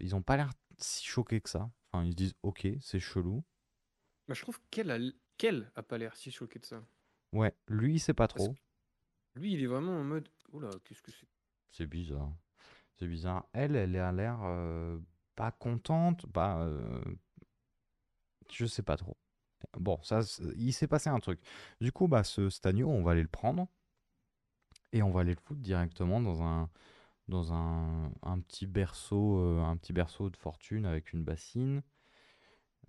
ils ont pas l'air si choqués que ça. Enfin, ils se disent, ok, c'est chelou. Bah, je trouve qu'elle a, qu'elle a pas l'air si choquée de ça. Ouais, lui, il sait pas trop. Lui, il est vraiment en mode. Oula, qu'est-ce que c'est? C'est bizarre. C'est bizarre. Elle, elle a l'air euh, pas contente. Pas. euh, je sais pas trop. Bon, ça, il s'est passé un truc. Du coup, bah, ce stagno, on va aller le prendre et on va aller le foutre directement dans un, dans un, un petit berceau, euh, un petit berceau de fortune avec une bassine.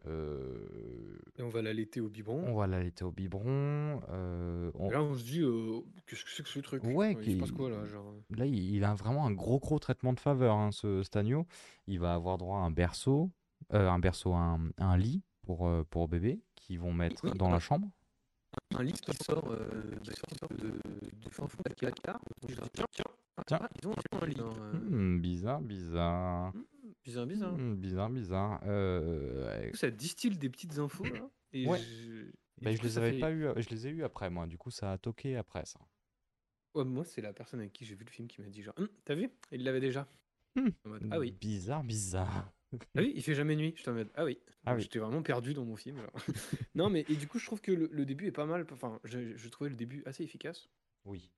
Euh, Et on va l'allaiter au biberon. on va l'allaiter au biberon. euh, on- Et Là, on se dit, euh, qu'est-ce que c'est que ce truc? Ouais, Il se passe qui- quoi là genre... Là, il il a vraiment un gros, gros traitement de faveur, hein, ce stagno. Il va avoir droit à un berceau, euh, un berceau, un, un lit pour, euh, pour bébé qu'ils vont mettre oui, dans la alors- chambre. Un lit qui sort, euh, qui sort de, du fin fond de la placard. On se dit, Tiens, tiens, Tiens. ah, ils ont un lit. euh, Hmm, bizarre, bizarre. Bizarre, bizarre. Hmm, bizarre, bizarre. Euh, ouais. Du coup, Ça distille des petites infos là. Et Ouais. je... et Bah, je les avais fait- pas eu, je les ai eu après moi. Du coup, ça a toqué après ça. Ouais, moi, c'est la personne avec qui j'ai vu le film qui m'a dit genre, Hum, t'as vu? Il l'avait déjà. Hmm. Mode, ah oui. Bizarre, bizarre. Ah oui, il fait jamais nuit. Je t'en mode, ah oui. Ah oui. J'étais vraiment perdu dans mon film. genre. non, mais et du coup, je trouve que le, le début est pas mal. Enfin, je, je trouvais le début assez efficace. Oui.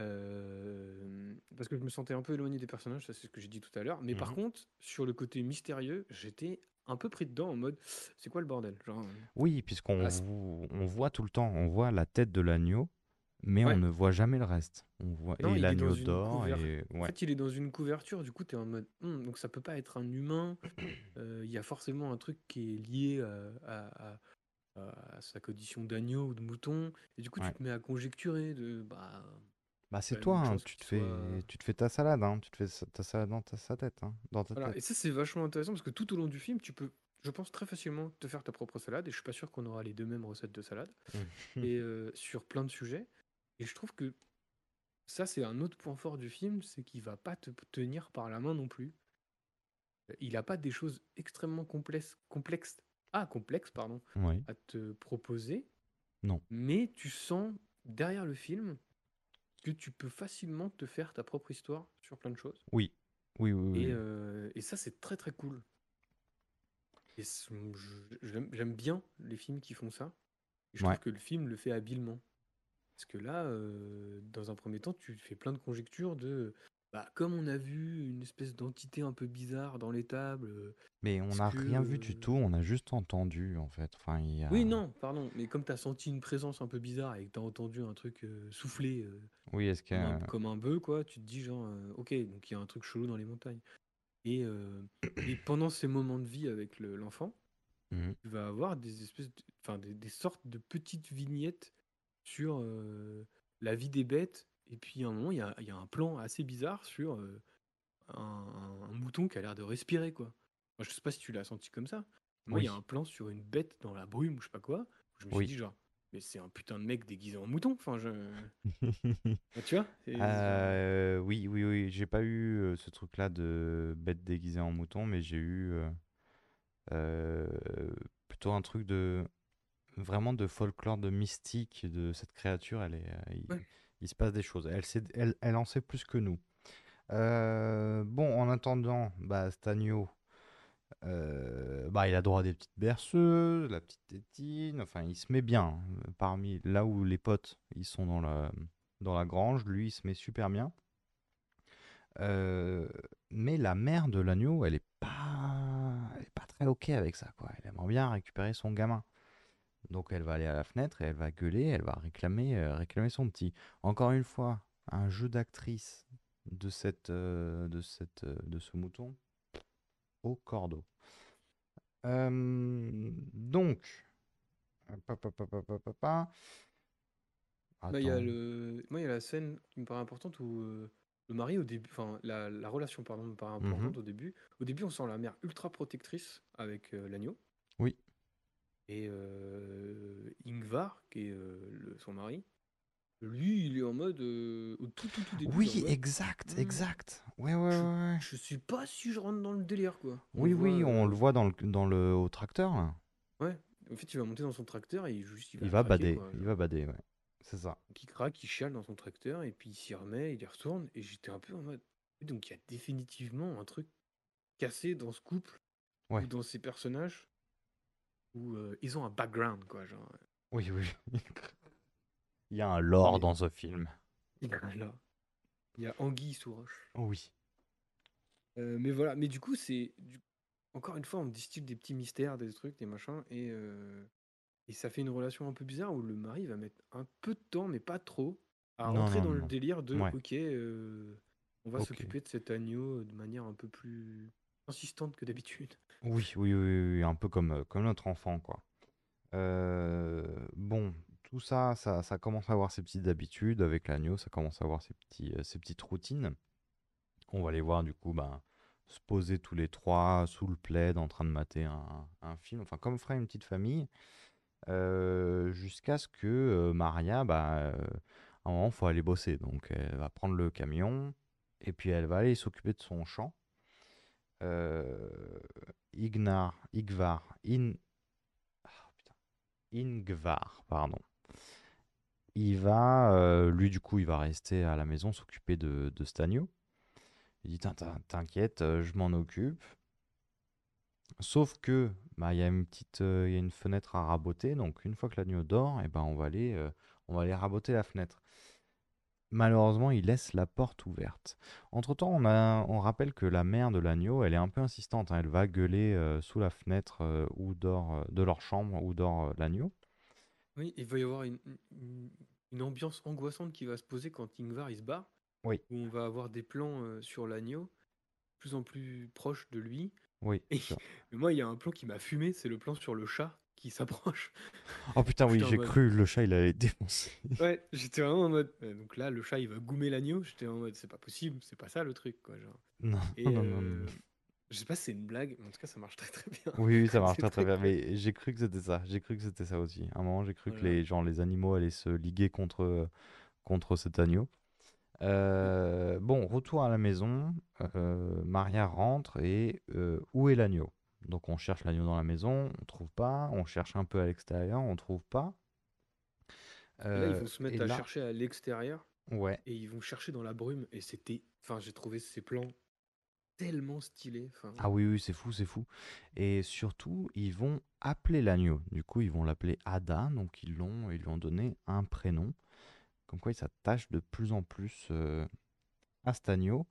Euh, parce que je me sentais un peu éloigné des personnages, ça c'est ce que j'ai dit tout à l'heure. Mais par Mhm. contre, sur le côté mystérieux, j'étais un peu pris dedans en mode c'est quoi le bordel? Genre, euh, Oui, puisqu'on Ah, on voit tout le temps, on voit la tête de l'agneau, mais Ouais. on ne voit jamais le reste. On voit Non, et l'agneau couver- et En ouais. fait, il est dans une couverture, du coup, tu es en mode Hum, donc ça peut pas être un humain. Euh, Il y a forcément un truc qui est lié à, à- à- à sa condition d'agneau ou de mouton. Et du coup, Ouais. tu te mets à conjecturer de bah. Bah c'est toi, hein, tu te fais, soit- tu te fais ta salade, hein, tu te fais ta salade dans ta sa tête, hein, dans ta Voilà. Et tête. ça, c'est vachement intéressant parce que tout au long du film, tu peux, je pense, très facilement te faire ta propre salade. Et je suis pas sûr qu'on aura les deux mêmes recettes de salade. et euh, sur plein de sujets. Et je trouve que ça, c'est un autre point fort du film, c'est qu'il va pas te tenir par la main non plus. Il a pas des choses extrêmement complexes, complexes, ah, complexes, pardon, Oui. à te proposer. Non. Mais tu sens derrière le film que tu peux facilement te faire ta propre histoire sur plein de choses. Oui. Oui, oui, oui. Et, euh, et ça, c'est très très cool. Et j'aime j'aime bien les films qui font ça. Et je Ouais. trouve que le film le fait habilement. Parce que là, euh, dans un premier temps, tu fais plein de conjectures de. Bah, comme on a vu une espèce d'entité un peu bizarre dans les tables. euh, Mais on n'a rien vu du euh, tout, on a juste entendu en fait. Enfin, il y a... Oui, non, pardon. Mais comme tu as senti une présence un peu bizarre et que tu as entendu un truc euh, souffler euh, Oui, est-ce que... comme, un, comme un bœuf, quoi, tu te dis genre, euh, ok, donc il y a un truc chelou dans les montagnes. Et, et pendant ces moments de vie avec le- l'enfant, Mhm. tu vas avoir des espèces, de- des, des sortes de petites vignettes sur la vie des bêtes. Et puis à un moment, il y a, il y a un plan assez bizarre sur euh, un, mouton qui a l'air de respirer, quoi. Moi, je sais pas si tu l'as senti comme ça. Moi, il y a un plan sur une bête dans la brume, ou je sais pas quoi. Je me suis dit genre, mais c'est un putain de mec déguisé en mouton. Enfin, je, Ah, tu vois. Euh, oui, oui, oui. J'ai pas eu euh, ce truc-là de bête déguisée en mouton, mais j'ai eu euh, plutôt un truc de vraiment de folklore, de mystique de cette créature. Elle est, il, Ouais. Il se passe des choses. Elle, en sait plus que nous. Euh, bon, en attendant, bah, Stagno, euh, bah, il a droit à des petites berceuses, la petite tétine. Enfin, il se met bien. hein. Parmi là où les potes, ils sont dans la dans la grange, lui, il se met super bien. Euh, mais la mère de l'agneau, elle est pas, elle est pas très ok avec ça, quoi. Elle aimerait bien récupérer son gamin. Donc elle va aller à la fenêtre et elle va gueuler, elle va réclamer, euh, réclamer son petit. Encore une fois, un jeu d'actrice de cette, euh, de cette, euh, de ce mouton au cordeau. Donc, pa, pa, pa, pa, pa, pa, pa. Bah, il y a le... Moi, il y a la scène qui me paraît importante où euh, le mari au début, enfin la, la relation pardon me paraît Mhm. importante au début. Au début, on sent la mère ultra protectrice avec euh, l'agneau Oui. Et euh, Ingvar, qui est euh, le- son mari, lui, il est en mode euh, tout tout tout début. il Oui, exact, exact. Ouais, ouais, ouais. ouais. je suis pas si je rentre dans le délire quoi. On Oui, le oui, voit, on le voit dans le, dans le au tracteur. là. Ouais. En fait, il va monter dans son tracteur et il, juste, Il va craquer, bader, quoi. il va bader, ouais. C'est ça. Il craque, il chiale dans son tracteur et puis il s'y remet, il y retourne et j'étais un peu en mode. Donc il y a définitivement un truc cassé dans ce couple Ouais. ou dans ces personnages où euh, ils ont un background quoi, genre. Oui, oui. Il y a un lore dans ce film. Il y a là, il y a Anguille sous roche. Oui. Euh, mais voilà, mais du coup c'est du- encore une fois on distille des petits mystères, des trucs, des machins et euh, et ça fait une relation un peu bizarre où le mari va mettre un peu de temps mais pas trop à rentrer non, dans le délire de Ouais. ok euh, on va s'occuper de cet agneau de manière un peu plus insistante que d'habitude. Oui, oui, oui, un peu comme, euh, comme notre enfant, quoi. Euh, bon, tout ça, ça, ça commence à avoir ses petites habitudes avec l'agneau, ça commence à avoir ses petits, euh, ses petites routines. On va les voir, du coup, ben, se poser tous les trois sous le plaid en train de mater un, film, enfin, comme ferait une petite famille, jusqu'à ce que Maria, bah, à un moment, faut aller bosser. Donc, elle va prendre le camion et puis elle va aller s'occuper de son champ. Euh, Ignar, Igvar, In... ah. Ingvar, pardon. Il va, euh, lui du coup, il va rester à la maison s'occuper de, de cet agneau. Il dit, T'in- t'in- t'inquiète, euh, je m'en occupe. Sauf que, bah, il y a une petite, il y a une fenêtre à raboter. Donc, une fois que l'agneau dort, et ben, on va aller, on va aller raboter la fenêtre. Malheureusement, il laisse la porte ouverte. Entre-temps, on, a, on rappelle que la mère de l'agneau, elle est un peu insistante. hein. Elle va gueuler euh, sous la fenêtre euh, où dort, euh, de leur chambre où dort euh, l'agneau. Oui, il va y avoir une, une- une ambiance angoissante qui va se poser quand Ingvar il se barre. Oui. Où on va avoir des plans euh, sur l'agneau, de plus en plus proches de lui. Oui. Et moi, il y a un plan qui m'a fumé, c'est le plan sur le chat qui s'approche. Oh putain, oui, j'ai mode- cru le chat, il allait défoncer. Ouais, j'étais vraiment en mode. euh, donc là, le chat il va goumer l'agneau. J'étais en mode, c'est pas possible, c'est pas ça le truc, quoi. Genre. Non, Et non, non, non. euh, je sais pas si c'est une blague, mais en tout cas, ça marche très très bien. Oui, oui, ça marche très très bien. cool. Mais j'ai cru que c'était ça. J'ai cru que c'était ça aussi. À un moment, j'ai cru que les, genre, les animaux allaient se liguer contre, contre cet agneau. Euh, bon, retour à la maison. euh, Maria rentre et euh, où est l'agneau? Donc on cherche l'agneau dans la maison, on trouve pas. On cherche un peu à l'extérieur, on trouve pas. Là, ils Euh, vont se et mettre à là- chercher à l'extérieur Ouais. et ils vont chercher dans la brume. Et c'était. Enfin, j'ai trouvé ces plans tellement stylés. Enfin, Ah oui, oui, c'est fou, c'est fou. Et surtout, ils vont appeler l'agneau. Du coup, ils vont l'appeler Ada. Donc, ils l'ont, ils lui ont donné un prénom. Comme quoi, il s'attache de plus en plus euh, à cet agneau.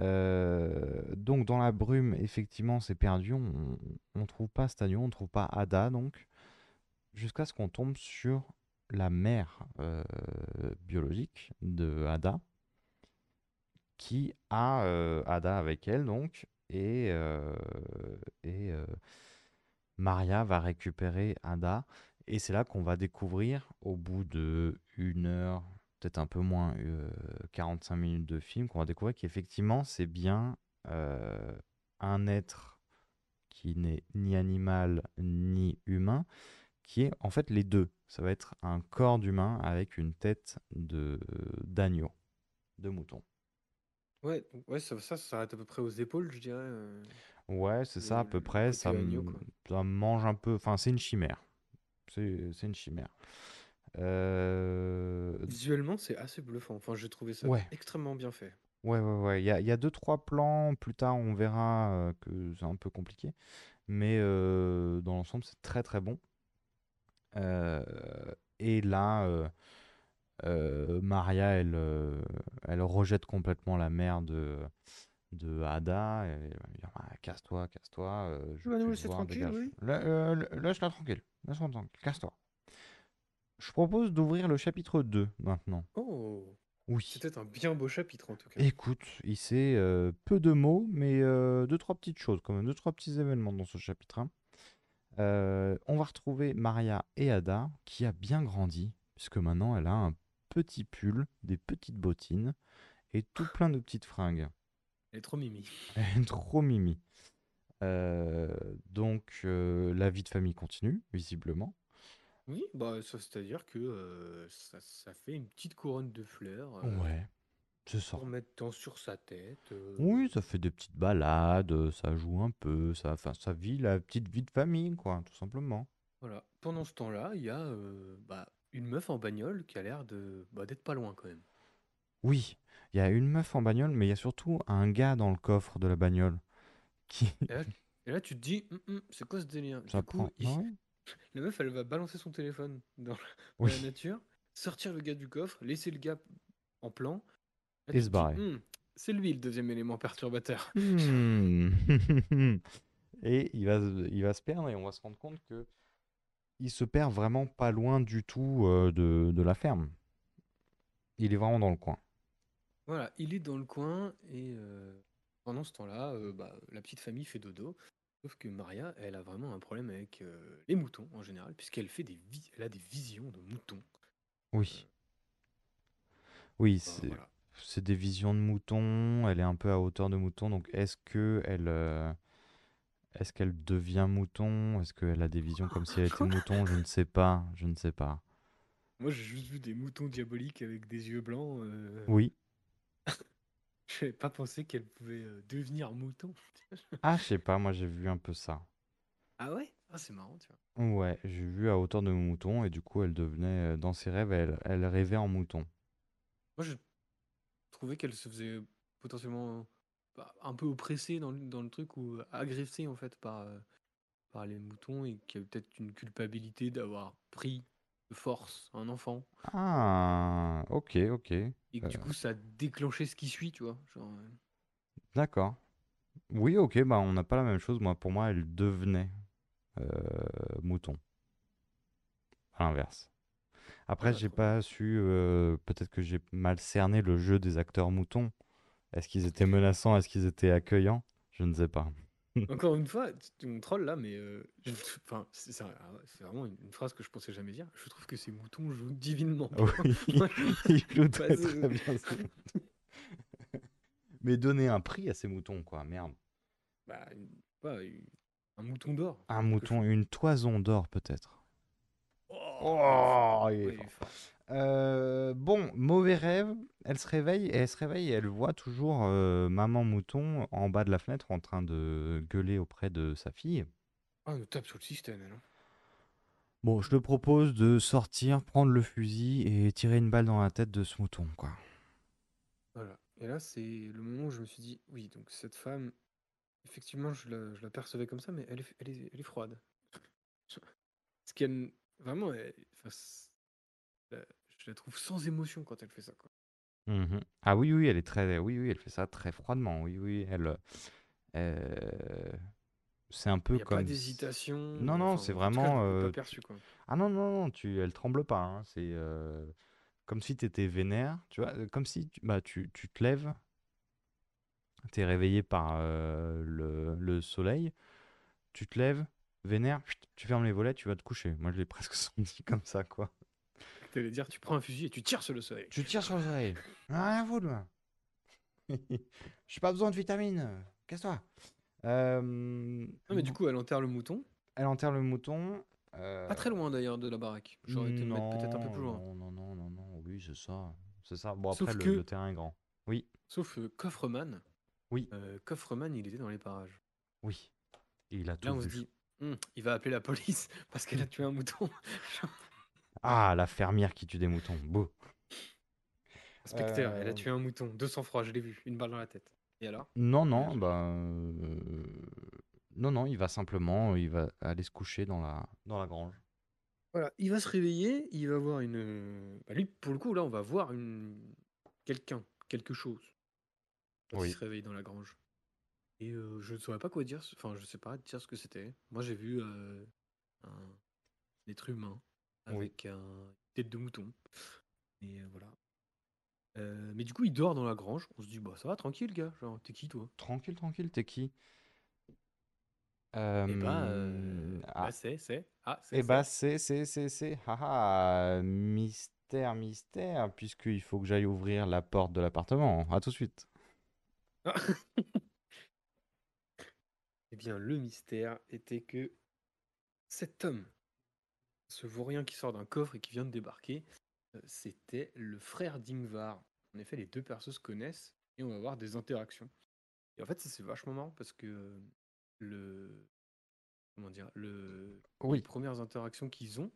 Euh, donc, dans la brume, effectivement, c'est perdu. On ne trouve pas agneau, on ne trouve pas Ada. Donc, jusqu'à ce qu'on tombe sur la mère euh, biologique de Ada qui a euh, Ada avec elle donc et, et Maria va récupérer Ada et c'est là qu'on va découvrir au bout de une heure peut-être un peu moins euh, 45 minutes de film qu'on va découvrir qu'effectivement c'est bien euh, un être qui n'est ni animal ni humain qui est en fait les deux ça va être un corps d'humain avec une tête de d'agneau de mouton Ouais, ouais ça, ça, s'arrête à peu près aux épaules, je dirais. euh. Ouais, c'est ça à peu près. Ça, agneau, ça mange un peu. Enfin, c'est une chimère. C'est c'est une chimère. Euh, Visuellement, c'est assez bluffant. Enfin, j'ai trouvé ça Ouais. extrêmement bien fait. Ouais, ouais, ouais. Il y a, il y a deux, trois plans. Plus tard, on verra euh, que c'est un peu compliqué. Mais euh, dans l'ensemble, c'est très, très bon. Euh, et là, euh, euh, Maria, elle, euh, elle rejette complètement la mère de, de Ada. Elle va lui dire, Ah, casse-toi, casse-toi. euh, je Tu vas veux nous plus laisser voir, tranquille, dégage. oui La- euh, la- Laisse-la tranquille. Laisse-la tranquille. Casse-toi. Je propose d'ouvrir le chapitre 2 maintenant. Oh, Oui. c'était un bien beau chapitre en tout cas. Écoute, il sait euh, peu de mots, mais euh, deux, trois petites choses, quand même, deux, trois petits événements dans ce chapitre 1. Euh, on va retrouver Maria et Ada, qui a bien grandi, puisque maintenant elle a un petit pull, des petites bottines, et tout plein de petites fringues. Elle est trop mimi. Elle est trop mimi. Euh, donc, euh, la vie de famille continue, visiblement. Oui, bah ça c'est-à-dire que euh, ça, ça fait une petite couronne de fleurs euh, Ouais, c'est ça. pour mettre dans sur sa tête. euh, Oui, ça fait des petites balades, euh, ça joue un peu, ça, enfin, ça vit la petite vie de famille, quoi, tout simplement. Voilà. Pendant ce temps-là, il y a euh, bah, une meuf en bagnole qui a l'air de bah, d'être pas loin quand même. Oui, il y a une meuf en bagnole, mais il y a surtout un gars dans le coffre de la bagnole qui... Et là, et là, tu te dis, Hum, hum, c'est quoi ce délire? Ça Du coup, prend... il- ouais la meuf, elle va balancer son téléphone dans, la- dans Oui. la nature, sortir le gars du coffre, laisser le gars en plan. Et se barrer. Hum, c'est lui le deuxième élément perturbateur. Hmm. Et il va, se- il va se perdre et on va se rendre compte que il se perd vraiment pas loin du tout euh, de, de la ferme. Il est vraiment dans le coin. Voilà, il est dans le coin et euh, pendant ce temps-là, euh, bah, la petite famille fait dodo. Sauf que Maria, elle a vraiment un problème avec euh, les moutons en général, puisqu'elle fait des vi- elle a des visions de moutons. Oui. Oui, Bah, c'est voilà. c'est des visions de mouton. Elle est un peu à hauteur de mouton. Donc est-ce que elle, euh, est-ce qu'elle devient mouton? Est-ce qu'elle a des visions comme si elle était mouton? Je ne sais pas. Je ne sais pas. Moi, j'ai juste vu des moutons diaboliques avec des yeux blancs. euh, Oui. Je n'avais pas pensé qu'elle pouvait euh, devenir mouton. Ah, je sais pas. Moi, j'ai vu un peu ça. Ah ouais? Ah, c'est marrant, tu vois. Ouais, j'ai vu à hauteur de mouton et du coup, elle devenait, euh, dans ses rêves, elle, elle rêvait en mouton. Moi, je trouvais qu'elle se faisait potentiellement bah, un peu oppressée dans le, dans le truc ou agressée en fait par, euh, par les moutons et qu'il y avait peut-être une culpabilité d'avoir pris de force un enfant Ah, ok, ok. et que du Euh. coup ça a déclenché ce qui suit, tu vois. Genre, euh, D'accord. Oui, ok, bah on n'a pas la même chose. Moi, pour moi, elle devenait euh, mouton. À l'inverse. Après, Ah, j'ai pas su. euh, peut-être que j'ai mal cerné le jeu des acteurs moutons. Est-ce qu'ils étaient menaçants? Est-ce qu'ils étaient accueillants? Je ne sais pas. Encore une fois, tu me trolles là, mais euh, je- enfin, c'est ah ouais, c'est vraiment une, une phrase que je pensais jamais dire. Je trouve que ces moutons jouent divinement bien. Oui, Moi, je- ils jouent Bah, très c'est- très bien. moutons. Mais donner un prix à ces moutons, quoi, merde. bah, une- pas, une- un mouton d'or. Un quelque mouton, chose. une toison d'or peut-être. Oh, il est ouais, il est fort. fort. Euh, bon, mauvais rêve. Elle se réveille et elle se réveille et elle voit toujours euh, maman mouton en bas de la fenêtre en train de gueuler auprès de sa fille. Ah, elle nous tape sur le système, elle, hein. Bon, je te propose de sortir, prendre le fusil et tirer une balle dans la tête de ce mouton, quoi. Voilà. Et là, c'est le moment où je me suis dit, oui, donc cette femme, effectivement, je la, je la percevais comme ça, mais elle est, elle est, elle est froide. Parce qu'elle, vraiment, elle- enfin, la- je la trouve sans émotion quand elle fait ça, quoi. Mhm. Ah oui, oui, elle est très, oui, oui, elle fait ça très froidement. Oui, oui, elle, euh, c'est un Il peu n'y a pas comme. d'hésitation. Non, non, enfin, c'est en tout cas, je vraiment. l'ai pas euh, perçu, quoi. Ah non, non, non, tu, elle tremble pas. hein, C'est euh, comme si tu étais vénère, tu vois, comme si tu, bah, tu, tu te lèves, tu es réveillé par le, le soleil, tu te lèves, vénère, tu fermes les volets, tu vas te coucher. Moi, je l'ai presque senti comme ça, quoi. T'allais dire, tu prends un fusil et tu tires sur le soleil. Tu tires sur le soleil. Rien à foutre, moi. J'ai pas besoin de vitamines. Casse-toi. Euh, Non, mais du coup, elle enterre le mouton. elle enterre le mouton. euh, Pas très loin d'ailleurs de la baraque. J'aurais été peut-être un peu plus loin. Non, non, non, non, non, oui, c'est ça. C'est ça. Bon, Sauf après, que- le, terrain est grand. Oui, Sauf euh, Coffreman. Oui. Euh, Coffreman, il était dans les parages. oui. Et il a tout Là, on se dit, Hum, il va appeler la police parce qu'elle a tué un mouton. Ah, la fermière qui tue des moutons. Beau. Inspecteur, elle Euh, a tué un mouton. 200 francs, je l'ai vu. Une balle dans la tête. Et alors? Non, non, bah. euh, Non, non, il va simplement, il va aller se coucher dans la, dans la grange. Voilà, il va se réveiller, il va voir une. Bah, lui, pour le coup, là, on va voir une. Quelqu'un, quelque chose. Quand Oui. il se réveille dans la grange. Et euh, je ne saurais pas quoi dire. Enfin, je sais pas dire ce que c'était. Moi, j'ai vu euh, un être humain Oui. avec un une tête de mouton. Et euh, voilà. Euh, mais du coup, il dort dans la grange. On se dit, bah ça va, tranquille, gars. Genre, t'es qui, toi? Tranquille, tranquille, t'es qui? Et bah, euh, Euh, ah, bah, c'est, c'est. Ah, c'est. Eh c'est. bah, c'est, c'est, c'est, c'est, haha, Miss mystère, mystère, puisqu'il faut que j'aille ouvrir la porte de l'appartement. À tout de suite. Ah. Eh bien, le mystère était que cet homme, ce vaurien qui sort d'un coffre et qui vient de débarquer, euh, c'était le frère d'Ingvar. En effet, les deux persos se connaissent et on va avoir des interactions. Et en fait, ça c'est vachement marrant parce que euh, le. Comment dire le... Les Oui, premières interactions qu'ils ont,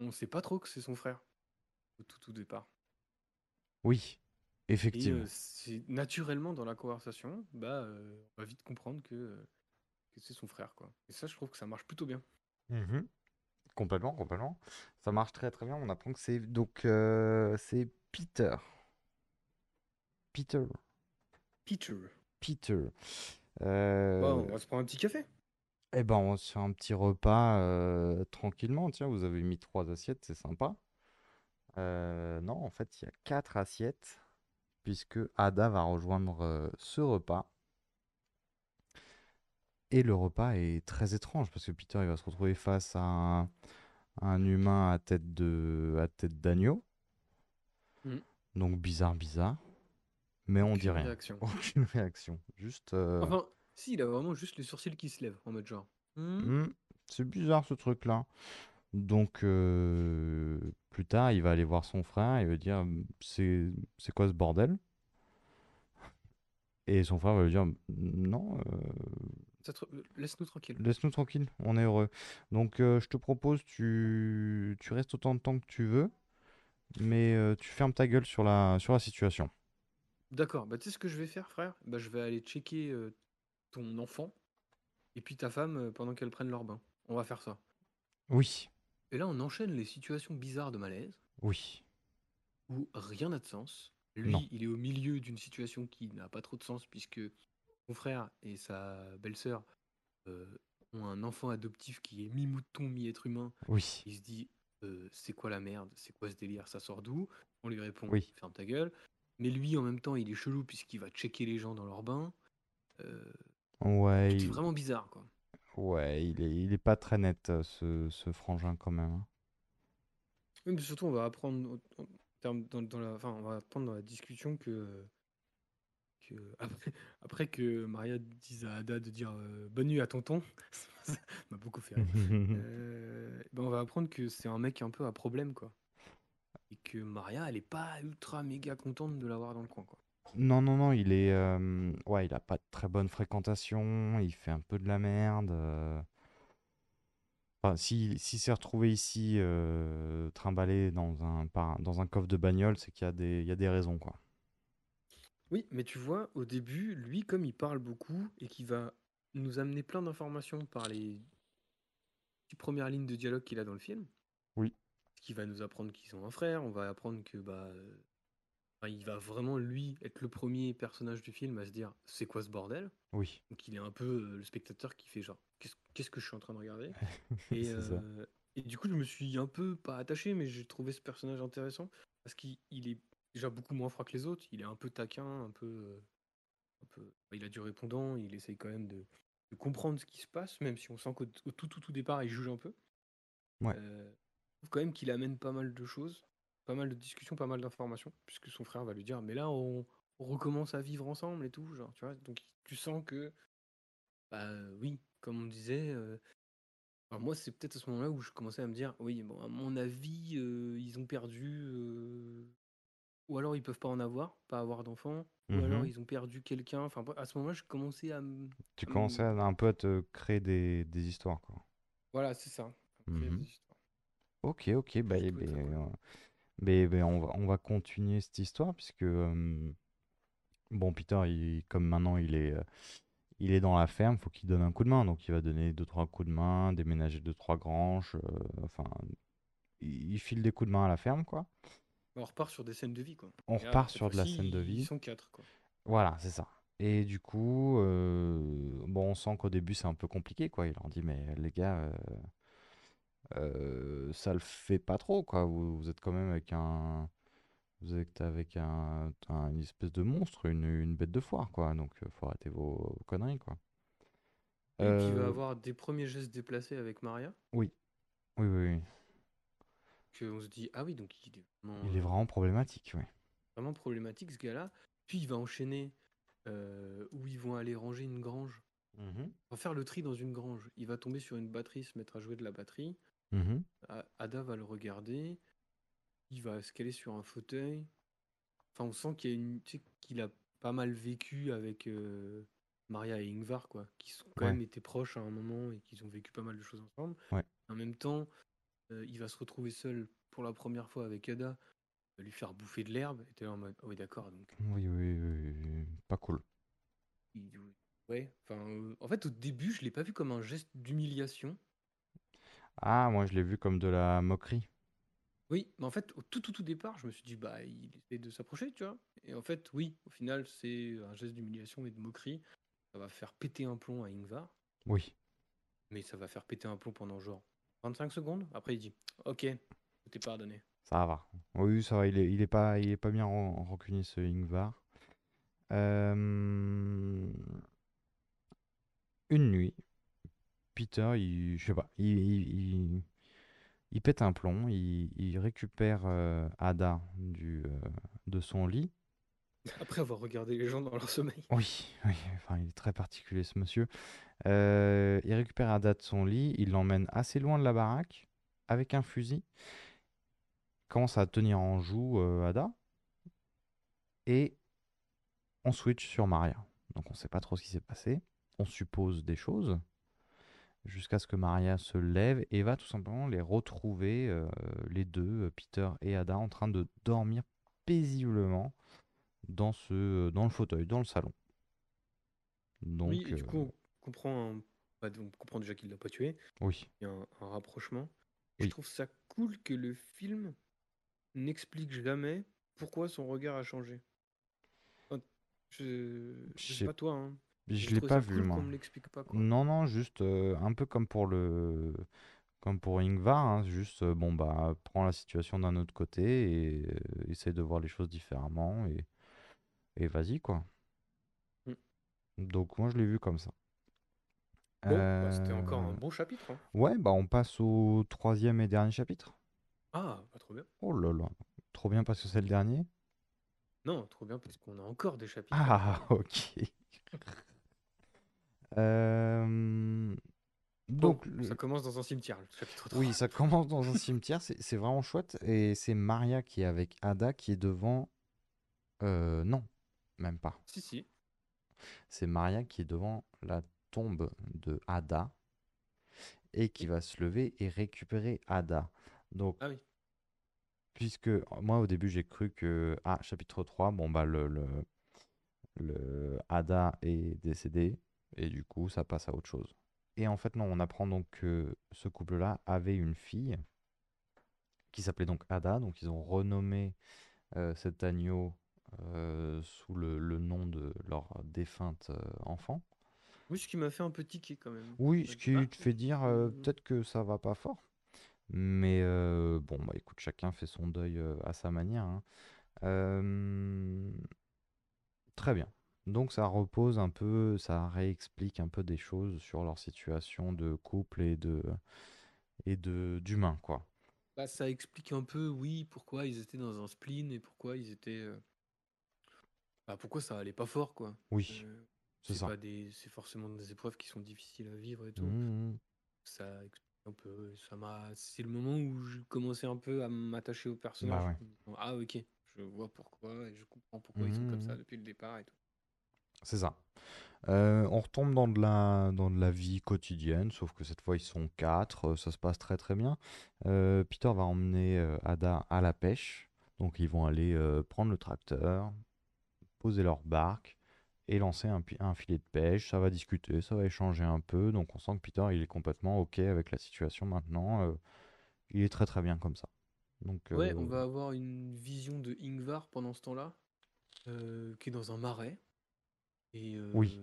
on sait pas trop que c'est son frère au tout, tout départ. oui, effectivement. euh, c'est naturellement dans la conversation, bah, euh, on va vite comprendre que, que c'est son frère, quoi. Et ça, je trouve que ça marche plutôt bien. Mhm. Complètement, complètement. Ça marche très très bien. On apprend que c'est donc euh, c'est Peter. Peter. Peter. Peter. Bah, Euh, on va se prendre un petit café. eh ben, on se fait un petit repas euh, tranquillement. Tiens, vous avez mis trois assiettes, c'est sympa. Euh, non, en fait, il y a quatre assiettes, puisque Ada va rejoindre euh, ce repas. Et le repas est très étrange, parce que Peter, il va se retrouver face à un, un humain à tête de, à tête d'agneau. Mhm. Donc bizarre, bizarre. Mais on dit Aucune rien. réaction. Aucune réaction. Juste. euh, Enfin, si, il a vraiment juste les sourcils qui se lèvent, en mode genre. Hmm, Hmm, c'est bizarre ce truc-là. Donc, euh, plus tard, il va aller voir son frère et il va dire c'est c'est quoi ce bordel? Et son frère va lui dire non, euh, Laisse-nous tranquille. laisse-nous tranquille, on est heureux. Donc, euh, je te propose, tu, tu restes autant de temps que tu veux, mais euh, tu fermes ta gueule sur la, sur la situation. D'accord, bah tu sais ce que je vais faire, frère? Bah, je vais aller checker euh, ton enfant et puis ta femme pendant qu'elles prennent leur bain. On va faire ça. Oui, Et là, on enchaîne les situations bizarres de malaise. oui, où rien n'a de sens. Lui, non, il est au milieu d'une situation qui n'a pas trop de sens puisque frère et sa belle-sœur euh, ont un enfant adoptif qui est mi-mouton, mi-être humain. oui, Il se dit euh, c'est quoi la merde? C'est quoi ce délire? Ça sort d'où? On lui répond oui, ferme ta gueule. Mais lui, en même temps, il est chelou puisqu'il va checker les gens dans leur bain. Euh, ouais, tout est il, vraiment bizarre, quoi. ouais, il est, il est pas très net, euh, ce, ce frangin quand même. hein. Oui, mais surtout, on va apprendre dans la, enfin, on va apprendre dans la discussion que que après, après que Maria dise à Ada de dire euh, bonne nuit à tonton, ça m'a beaucoup fait rire. Euh, ben on va apprendre que c'est un mec un peu à problème quoi. Et que Maria, elle est pas ultra méga contente de l'avoir dans le coin quoi. Non, non, non, il est. euh, ouais, il a pas de très bonne fréquentation, il fait un peu de la merde. euh. Enfin, si, si s'est retrouvé ici, euh, trimballé dans un, par- dans un coffre de bagnole, c'est qu'il y a des, il y a des raisons, quoi. Oui, mais tu vois, au début, lui, comme il parle beaucoup et qu'il va nous amener plein d'informations par les petites premières lignes de dialogue qu'il a dans le film, Oui, qui va nous apprendre qu'ils ont un frère, on va apprendre que bah euh, enfin, il va vraiment lui être le premier personnage du film à se dire c'est quoi ce bordel? Oui, Donc il est un peu euh, le spectateur qui fait genre qu'est-ce qu'est-ce que je suis en train de regarder? Et, c'est ça. euh, et du coup je me suis un peu pas attaché mais j'ai trouvé ce personnage intéressant parce qu'il il est déjà beaucoup moins froid que les autres, il est un peu taquin, un peu, euh, un peu il a du répondant, il essaye quand même de, de comprendre ce qui se passe même si on sent qu'au au tout tout tout départ il juge un peu. Ouais, Euh, je trouve quand même qu'il amène pas mal de choses, pas mal de discussions, pas mal d'informations, puisque son frère va lui dire, mais là, on, on recommence à vivre ensemble et tout, genre, tu vois. Donc, tu sens que, bah oui, comme on disait, euh, moi, c'est peut-être à ce moment-là où je commençais à me dire, oui, bon, à mon avis, euh, ils ont perdu, euh, ou alors ils peuvent pas en avoir, pas avoir d'enfants, ou alors Mhm. ils ont perdu quelqu'un. Enfin, à ce moment-là, je commençais à. Tu commençais me- à, un peu à te créer des, des histoires, quoi. Voilà, c'est ça. Mhm. Ok, ok, bah, eh ben, euh, ben- ben, on va, on va continuer cette histoire, puisque, euh, bon, Peter, il- comme maintenant il est, euh, il est dans la ferme, faut qu'il donne un coup de main. Donc il va donner deux, trois coups de main, déménager deux, trois granges, enfin, il, il file des coups de main à la ferme, quoi. On repart sur des scènes de vie, quoi. On Et repart sur de la scène de Ils vie. sont quatre, quoi. Voilà, c'est ça. Et du coup, euh, bon, on sent qu'au début c'est un peu compliqué, quoi. Il leur dit, mais les gars, euh, euh, ça le fait pas trop, quoi. Vous, vous êtes quand même avec un, vous êtes avec un, un- une espèce de monstre, une, une bête de foire, quoi. Donc, euh, faut arrêter vos, vos conneries, quoi. Et puis il va Euh, avoir des premiers gestes déplacés avec Maria. oui, oui, oui, oui. Qu'on se dit, ah oui, donc il est vraiment, Il est euh, vraiment problématique, oui. vraiment problématique ce gars-là. Puis il va enchaîner euh, où ils vont aller ranger une grange. Mhm. On va faire le tri dans une grange. Il va tomber sur une batterie, se mettre à jouer de la batterie. Mhm. Ada va le regarder. Il va se caler sur un fauteuil. Enfin, on sent qu'il a une, tu sais, qu'il a pas mal vécu avec euh, Maria et Ingvar, quoi. Qui sont quand Ouais. même été proches à un moment et qu'ils ont vécu pas mal de choses ensemble. Ouais. En même temps, euh, il va se retrouver seul pour la première fois avec Ada. Il va lui faire bouffer de l'herbe. Et t'es là en mode, ah oui, d'accord. Donc, Oui, oui, oui, oui, pas cool. ouais. Enfin, euh, en fait, au début, je l'ai pas vu comme un geste d'humiliation. Ah, moi, je l'ai vu comme de la moquerie. Oui, mais en fait, au tout, tout, tout départ, je me suis dit, bah, il essaie de s'approcher, tu vois. Et en fait, oui, au final, c'est un geste d'humiliation et de moquerie. Ça va faire péter un plomb à Ingvar, Oui. mais ça va faire péter un plomb pendant genre 25 secondes. Après, il dit, ok, est pardonné. Ça va. Oui, ça va. Il est, il est pas, il est pas bien ran- rancunier ce Ingvar. Euh, Une nuit, Peter, il, je sais pas, il, il, il- il pète un plomb. Il, il récupère euh, Ada du, euh, de son lit. Après avoir regardé les gens dans leur sommeil. Oui, oui. Enfin, il est très particulier ce monsieur. Euh, il récupère Ada de son lit. Il l'emmène assez loin de la baraque avec un fusil. Commence à tenir en joue euh, Ada. Et on switch sur Maria. Donc on sait pas trop ce qui s'est passé. On suppose des choses. Jusqu'à ce que Maria se lève et va tout simplement les retrouver, euh, les deux, Peter et Ada, en train de dormir paisiblement dans, ce, dans le fauteuil, dans le salon. Donc, oui, du coup, comprend, un- bah, on comprend déjà qu'il l'a pas tué. oui, Il y a un, un rapprochement. Oui. Je trouve ça cool que le film n'explique jamais pourquoi son regard a changé. Enfin, Je, je Je sais pas toi, hein. je J'ai l'ai pas vu, cool moi. pas, quoi. Non, non, juste euh, un peu comme pour le, comme pour Ingvar, hein, juste euh, bon bah prends la situation d'un autre côté et euh, essaye de voir les choses différemment et, et vas-y quoi. Mm. Donc moi je l'ai vu comme ça. Bon, bah, c'était encore Euh, un bon chapitre. hein. Ouais, bah on passe au troisième et dernier chapitre. Ah, pas trop bien. Oh là là, trop bien parce que c'est le dernier. Non, trop bien parce qu'on a encore des chapitres. Ah, ok. Euh, Bon, Donc, le- ça commence dans un cimetière, le chapitre 3. Oui, ça commence dans un cimetière, c'est c'est vraiment chouette. Et c'est Maria qui est avec Ada qui est devant. Euh, non, même pas. Si, si. C'est Maria qui est devant la tombe de Ada et qui va se lever et récupérer Ada. Donc, Ah oui. puisque moi au début j'ai cru que. Ah, chapitre 3, bon bah le, le, le Ada est décédé et du coup ça passe à autre chose. Et en fait, non, on apprend donc que ce couple-là avait une fille qui s'appelait donc Ada. Donc, ils ont renommé euh, cet agneau euh, sous le, le nom de leur défunte euh, enfant. Oui, ce qui m'a fait un peu tiquer quand même. Oui, ce qui te fait dire euh, Mhm. peut-être que ça va pas fort. Mais euh, bon, bah écoute, chacun fait son deuil euh, à sa manière. hein. Euh, Très bien. Donc ça repose un peu, ça réexplique un peu des choses sur leur situation de couple et de et de d'humain, quoi. Bah, ça explique un peu, oui, pourquoi ils étaient dans un spleen et pourquoi ils étaient. euh, Bah, pourquoi ça allait pas fort, quoi. Oui, Euh, c'est ça. c'est forcément des épreuves qui sont difficiles à vivre et tout. Ça explique un peu. Ça m'a. C'est le moment où je commençais un peu à m'attacher au Bah personnage. ouais. disant, Ah ok, je vois pourquoi et je comprends pourquoi ils sont comme ça Mhm. depuis le départ et tout. C'est ça. Euh, on retombe dans de la, dans de la vie quotidienne, sauf que cette fois ils sont quatre, euh, ça se passe très très bien. Euh, Peter va emmener euh, Ada à la pêche, donc ils vont aller prendre le tracteur, poser leur barque et lancer un, un filet de pêche. Ça va discuter, ça va échanger un peu, donc on sent que Peter il est complètement ok avec la situation maintenant. euh, il est très très bien comme ça. Donc Ouais, on euh, va avoir une vision de Ingvar pendant ce temps-là, euh, qui est dans un marais. Et Oui.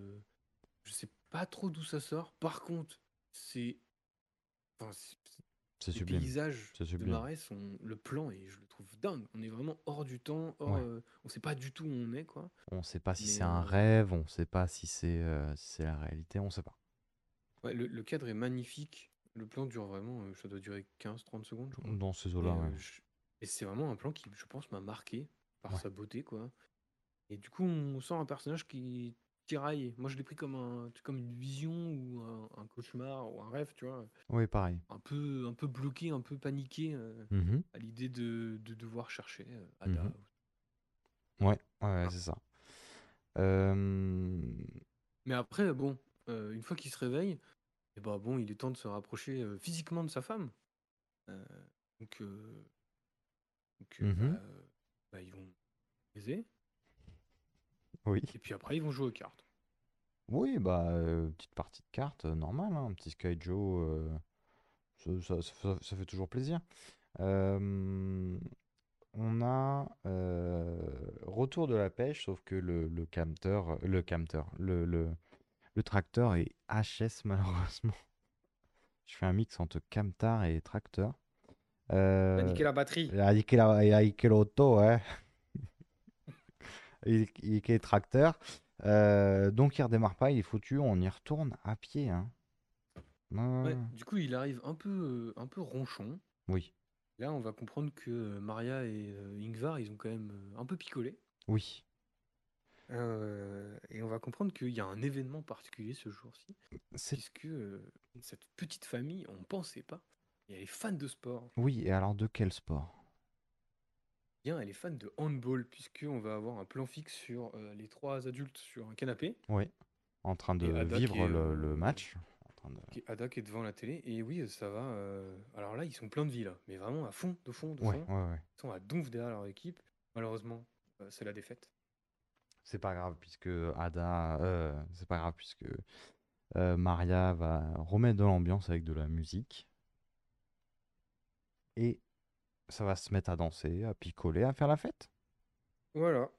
je sais pas trop d'où ça sort. Par contre. Enfin, c'est les sublime. paysages de marais sont. Le plan, et je le trouve dingue. On est vraiment hors du temps. Hors, Ouais. euh, on sait pas du tout où on est, quoi. On sait pas si Mais, c'est un euh, rêve, on sait pas si c'est euh, si c'est la réalité, on sait pas. Ouais, le, le cadre est magnifique. Le plan dure vraiment, euh, ça doit durer 15-30 secondes, je crois. Dans ces eaux-là, ouais. je- et c'est vraiment un plan qui, je pense, m'a marqué par sa beauté, quoi. Et du coup, on sent un personnage qui tiraille. Moi, je l'ai pris comme, un, comme une vision ou un, un cauchemar ou un rêve, tu vois. Oui, pareil. Un peu, un peu bloqué, un peu paniqué euh, Mhm. à l'idée de, de devoir chercher euh, Ada. Mhm. Ouais, ouais, c'est ça. Euh, Mais après, bon, euh, une fois qu'il se réveille, et bah bon, il est temps de se rapprocher physiquement de sa femme. Donc, donc, bah, euh, bah, ils vont baiser, Oui. et puis après, ils vont jouer aux cartes. Oui, bah, euh, petite partie de cartes, euh, normale, hein, un petit Sky Joe, euh, ça, ça- ça- ça fait toujours plaisir. Euh, on a euh, retour de la pêche, sauf que le, le camteur, le camteur, le, le, le tracteur est HS malheureusement. Je fais un mix entre camtar et tracteur. Euh, a niqué la batterie. il a niqué la- il a niqué l'auto, ouais. Il le tracteur. Euh, donc il redémarre pas, il est foutu, on y retourne à pied. Hein. Ouais, ouais. du coup, il arrive un peu, euh, un peu ronchon. Oui, Là, on va comprendre que euh, Maria et Ingvar, ils ont quand même un peu picolé. oui. Euh, et on va comprendre qu'il y a un événement particulier ce jour-ci, C'est... puisque euh, cette petite famille, on ne pensait pas, et elle est fan de sport. Oui, et alors de quel sport? Bien, elle est fan de handball, puisqu'on va avoir un plan fixe sur euh, les trois adultes sur un canapé, Oui, en train de Ada vivre est, le, le euh, match. En train de... qui est Ada qui est devant la télé, et oui, ça va. euh, Alors là, ils sont plein de vie, là, mais vraiment à fond, de fond, de Ouais, fond. ouais, ouais. Ils sont à donf derrière leur équipe. Malheureusement, euh, c'est la défaite. C'est pas grave puisque Ada, euh, c'est pas grave puisque euh, Maria va remettre de l'ambiance avec de la musique et ça va se mettre à danser, à picoler, à faire la fête. Voilà.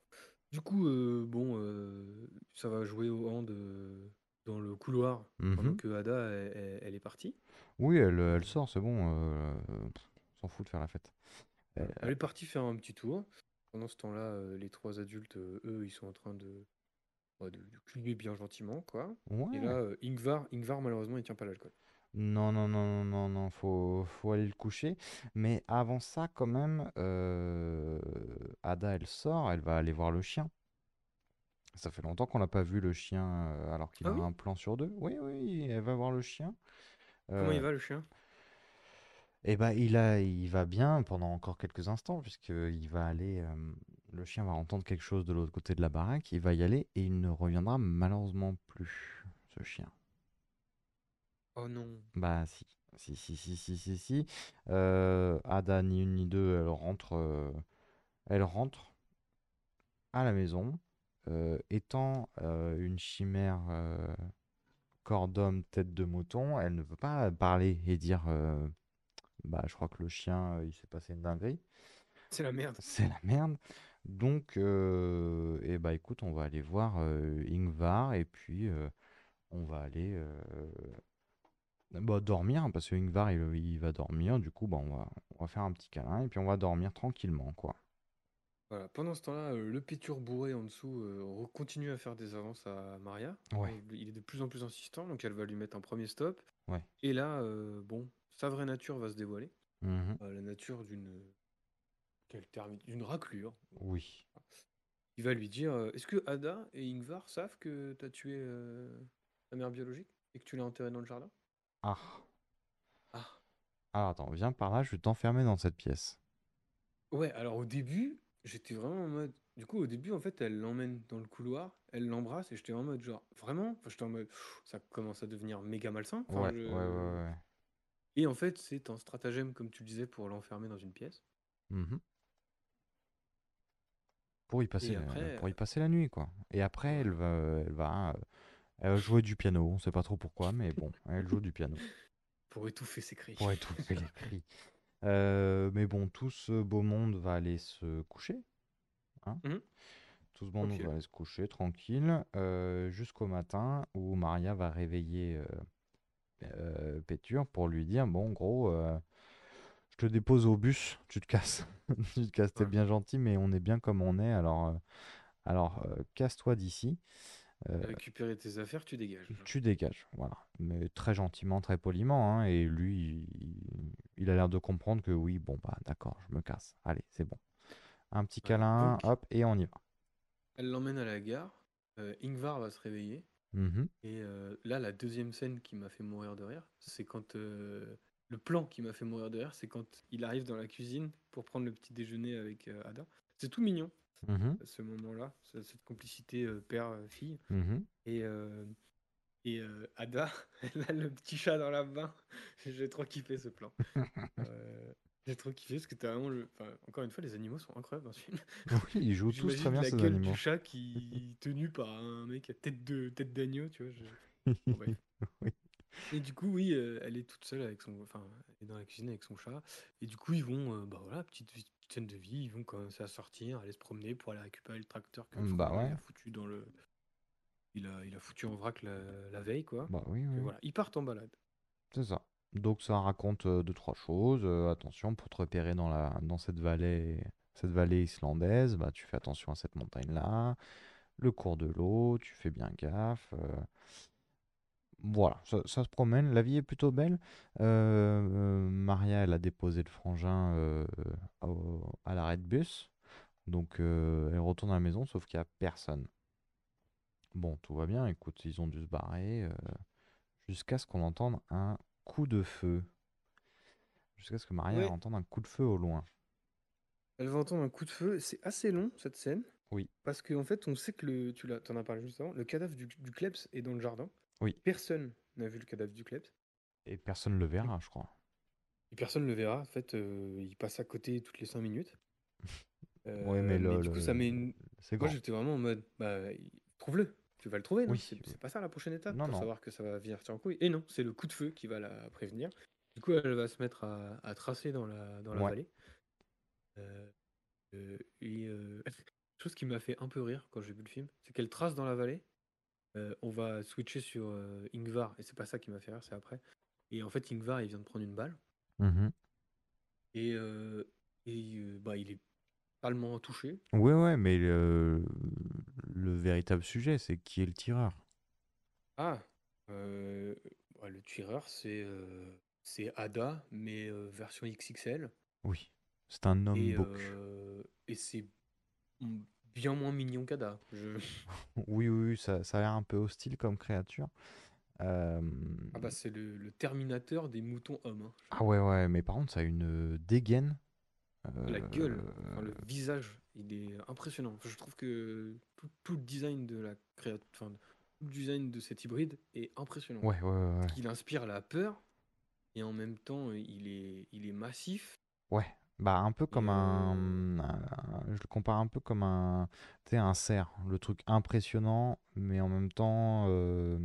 Du coup, euh, bon, euh, ça va jouer au hand euh, dans le couloir pendant Mhm. que Ada, elle, elle- elle est partie. Oui, elle, elle sort, c'est bon, euh, pff, on s'en fout de faire la fête. Euh, Elle est partie faire un petit tour. Pendant ce temps-là, euh, les trois adultes, euh, eux, ils sont en train de, ouais, de, de culer bien gentiment, quoi. Et ouais. là, euh, Ingvar, Ingvar, malheureusement, il tient pas l'alcool. Non, non, non, non, non, non, faut, faut aller le coucher. Mais avant ça, quand même, euh, Ada, elle sort, elle va aller voir le chien. Ça fait longtemps qu'on n'a pas vu le chien euh, alors qu'il Ah a oui un plan sur deux. Oui, oui, elle va voir le chien. Comment Euh, il va, le chien? Eh ben, il a, il va bien pendant encore quelques instants, puisqu'il va aller, euh, le chien va entendre quelque chose de l'autre côté de la baraque, il va y aller et il ne reviendra malheureusement plus, ce chien. Oh non. Bah si, si, si, si, si, si, si. Euh, Ada, ni une ni deux, elle rentre, euh, elle rentre à la maison, euh, étant euh, une chimère euh, corps d'homme, tête de mouton, elle ne veut pas parler et dire, euh, bah je crois que le chien, euh, il s'est passé une dinguerie, C'est la merde. c'est la merde. Donc, euh, eh bah écoute, on va aller voir euh, Ingvar et puis euh, on va aller euh, bah, dormir parce que Ingvar il, il va dormir. Du coup, bah, on va, on va faire un petit câlin et puis on va dormir tranquillement, quoi. Voilà. Pendant ce temps-là, euh, le péture bourré en dessous euh, continue à faire des avances à Maria. Ouais. Il il est de plus en plus insistant, donc elle va lui mettre un premier stop. Ouais. Et là, euh, bon, sa vraie nature va se dévoiler. Euh, la nature d'une d'une raclure. Oui. Il va lui dire Est-ce que Ada et Ingvar savent que tu as tué ta mère biologique et que tu l'as enterrée dans le jardin? Ah. Ah. Ah, attends, viens par là, je vais t'enfermer dans cette pièce. Ouais, alors au début, j'étais vraiment en mode. Du coup, au début, en fait, elle l'emmène dans le couloir, elle l'embrasse et j'étais en mode genre vraiment? Enfin, J'étais en mode pff, ça commence à devenir méga malsain. Enfin, Ouais, je- ouais, ouais, ouais. Et en fait, c'est un stratagème, comme tu le disais, pour l'enfermer dans une pièce. Mhm. Pour y passer, Et la- après, pour y passer la nuit, quoi. Et après, elle va, elle va, euh, elle jouer du piano. On sait pas trop pourquoi, mais bon, elle joue du piano Pour étouffer ses cris. pour étouffer les cris. Euh, mais bon, tout ce beau monde va aller se coucher. hein. Mhm. Tout ce beau monde va aller se coucher tranquille euh, jusqu'au matin où Maria va réveiller euh, euh, Péture pour lui dire Bon, gros, je te dépose au bus, tu te casses. tu te casses, t'es Ouais. bien gentil, mais on est bien comme on est, alors, alors casse-toi d'ici. Euh, Récupérer tes affaires, tu dégages. tu dégages, voilà. Mais très gentiment, très poliment, hein, et lui, il, il a l'air de comprendre que oui, bon, bah d'accord, je me casse. Allez, c'est bon. Un petit câlin, donc- hop, et on y va. Elle l'emmène à la gare. euh, Ingvar va se réveiller. Mhm. Et euh, là, la deuxième scène qui m'a fait mourir de rire, c'est quand. euh, le plan qui m'a fait mourir de rire, c'est quand il arrive dans la cuisine pour prendre le petit déjeuner avec euh, Ada. C'est tout mignon, Mhm. à ce moment-là, ce- cette complicité euh, père-fille. Mhm. Et, euh, et euh, Ada, elle a le petit chat dans la main. J'ai trop kiffé ce plan. Euh, J'ai trop kiffé parce que t'as vraiment le. enfin, encore une fois, les animaux sont incroyables dans ce film. Oui, ils jouent tous très bien la ces gueule animaux. du chat qui tenu par un mec à tête de tête d'agneau, tu vois. je- Bon, bref. Oui. Et du coup, oui, euh, elle est toute seule avec son, enfin, elle est dans la cuisine avec son chat. Et du coup, ils vont, euh, bah voilà, petite scène de vie, ils vont commencer à sortir, aller se promener pour aller récupérer le tracteur que Bah il ouais. a foutu dans le, il a, il a foutu en vrac la, la veille, quoi. Bah oui, oui, voilà, ils partent en balade. c'est ça. Donc ça raconte euh, deux, trois choses. Euh, attention, pour te repérer dans, la, dans cette vallée, cette vallée islandaise, bah, tu fais attention à cette montagne-là, le cours de l'eau, tu fais bien gaffe. euh, Voilà, ça, ça se promène, la vie est plutôt belle. Euh, euh, Maria, elle a déposé le frangin euh, au- à l'arrêt de bus. Donc euh, elle retourne à la maison, sauf qu'il n'y a personne. Bon, tout va bien, écoute, ils ont dû se barrer euh, jusqu'à ce qu'on entende un coup de feu. Jusqu'à ce que Maria Ouais. entende un coup de feu au loin. Elle va entendre un coup de feu. C'est assez long cette scène. Oui. Parce qu'en fait, on sait que le, tu l'as, t'en as parlé juste avant, le cadavre du, du Klebs est dans le jardin. Oui. Personne n'a vu le cadavre du Klebs. Et personne ne le verra, je crois. Et personne ne le verra. En fait, euh, il passe à côté toutes les 5 minutes. Ouais, Euh, mais le- du coup, le- ça met une. C'est Moi, j'étais vraiment en mode, bah, trouve-le. Tu vas le trouver, non? Oui, C'est oui. c'est pas ça la prochaine étape Non, pour non. savoir que ça va venir en couille. Et non, c'est le coup de feu qui va la prévenir. Du coup, elle va se mettre à, à tracer dans la, dans la Ouais. vallée. Euh, euh, et euh, chose qui m'a fait un peu rire quand j'ai vu le film, c'est qu'elle trace dans la vallée. Euh, on va switcher sur euh, Ingvar, et c'est pas ça qui m'a fait rire, c'est après. Et en fait, Ingvar, il vient de prendre une balle. Mhm. Et, euh, et euh, bah, il est palement touché. Ouais, ouais, mais le, le véritable sujet, c'est qui est le tireur. Ah, bah, le tireur, c'est c'est Ada, mais version XXL. Oui, c'est un homme Et, et c'est bien moins mignon qu'Ada. Je... Oui, oui, oui, ça, ça a l'air un peu hostile comme créature. Euh, Ah bah c'est le, le Terminateur des moutons hommes. hein. Ah ouais, ouais, mais par contre, ça a une dégaine. La gueule, euh, enfin, le visage, il est impressionnant. Enfin, je trouve que tout, tout le design de la créature, enfin, tout le design de cet hybride est impressionnant. Ouais, ouais, ouais, ouais. Il inspire la peur et en même temps il est, il est massif. Ouais, bah un peu comme Et, un, un- Je le compare un peu comme un. Tu sais, un cerf. Le truc impressionnant, mais en même temps. euh,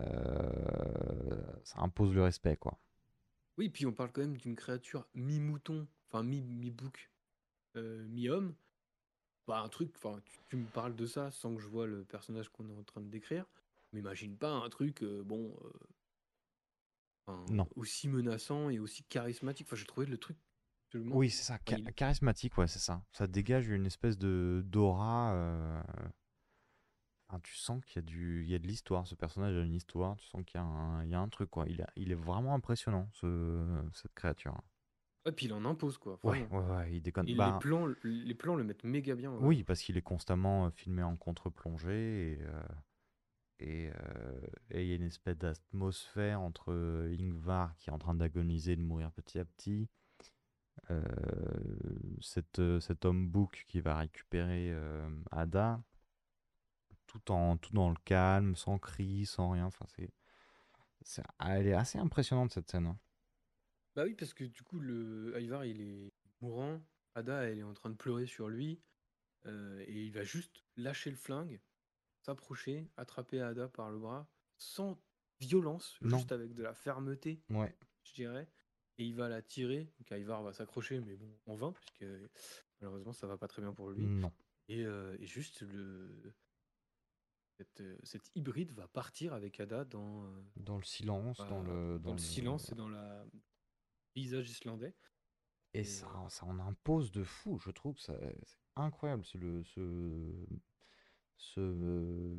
euh, ça impose le respect, quoi. Oui, puis on parle quand même d'une créature mi-mouton, enfin mi- mi-bouc, euh, mi-homme. Bah, un truc, enfin, tu, tu me parles de ça sans que je vois le personnage qu'on est en train de décrire. M'imagine pas un truc, euh, bon, euh, enfin, Non. aussi menaçant et aussi charismatique. Enfin, j'ai trouvé le truc absolument. Oui, c'est ça, il- charismatique, ouais, c'est ça. Ça dégage une espèce de d'aura. euh, enfin, tu sens qu'il y a du, il y a de l'histoire. Ce personnage a une histoire. Tu sens qu'il y a un, il y a un truc, quoi. Il, a- il est vraiment impressionnant, ce, cette créature. Et puis il en impose, quoi. Ouais, vraiment. ouais, ouais, il déconne. Et Bah, les, plans, les plans le mettent méga bien. ouais. oui, parce qu'il est constamment euh, filmé en contre-plongée et euh, et euh, et il y a une espèce d'atmosphère entre euh, Ingvar qui est en train d'agoniser, de mourir petit à petit, euh, euh, cet homme bouc qui va récupérer Ada, tout en tout dans le calme, sans cri, sans rien. Enfin, c'est, c'est- elle est assez impressionnante cette scène. hein. Bah oui, parce que du coup, le Ivar, il est mourant. Ada, elle est en train de pleurer sur lui. et il va juste lâcher le flingue, s'approcher, attraper Ada par le bras, sans violence, Non. juste avec de la fermeté, Ouais. je dirais. Et il va la tirer. Donc Ivar va s'accrocher, mais bon, en vain, puisque malheureusement, ça va pas très bien pour lui. Non. Et, euh, et juste, le... cette, euh, cet hybride va partir avec Ada dans, euh, Dans le silence, dans bah, le dans le silence et dans le paysage islandais. Et Et, ça, ça en impose de fou, je trouve c'est incroyable ce, le, ce, ce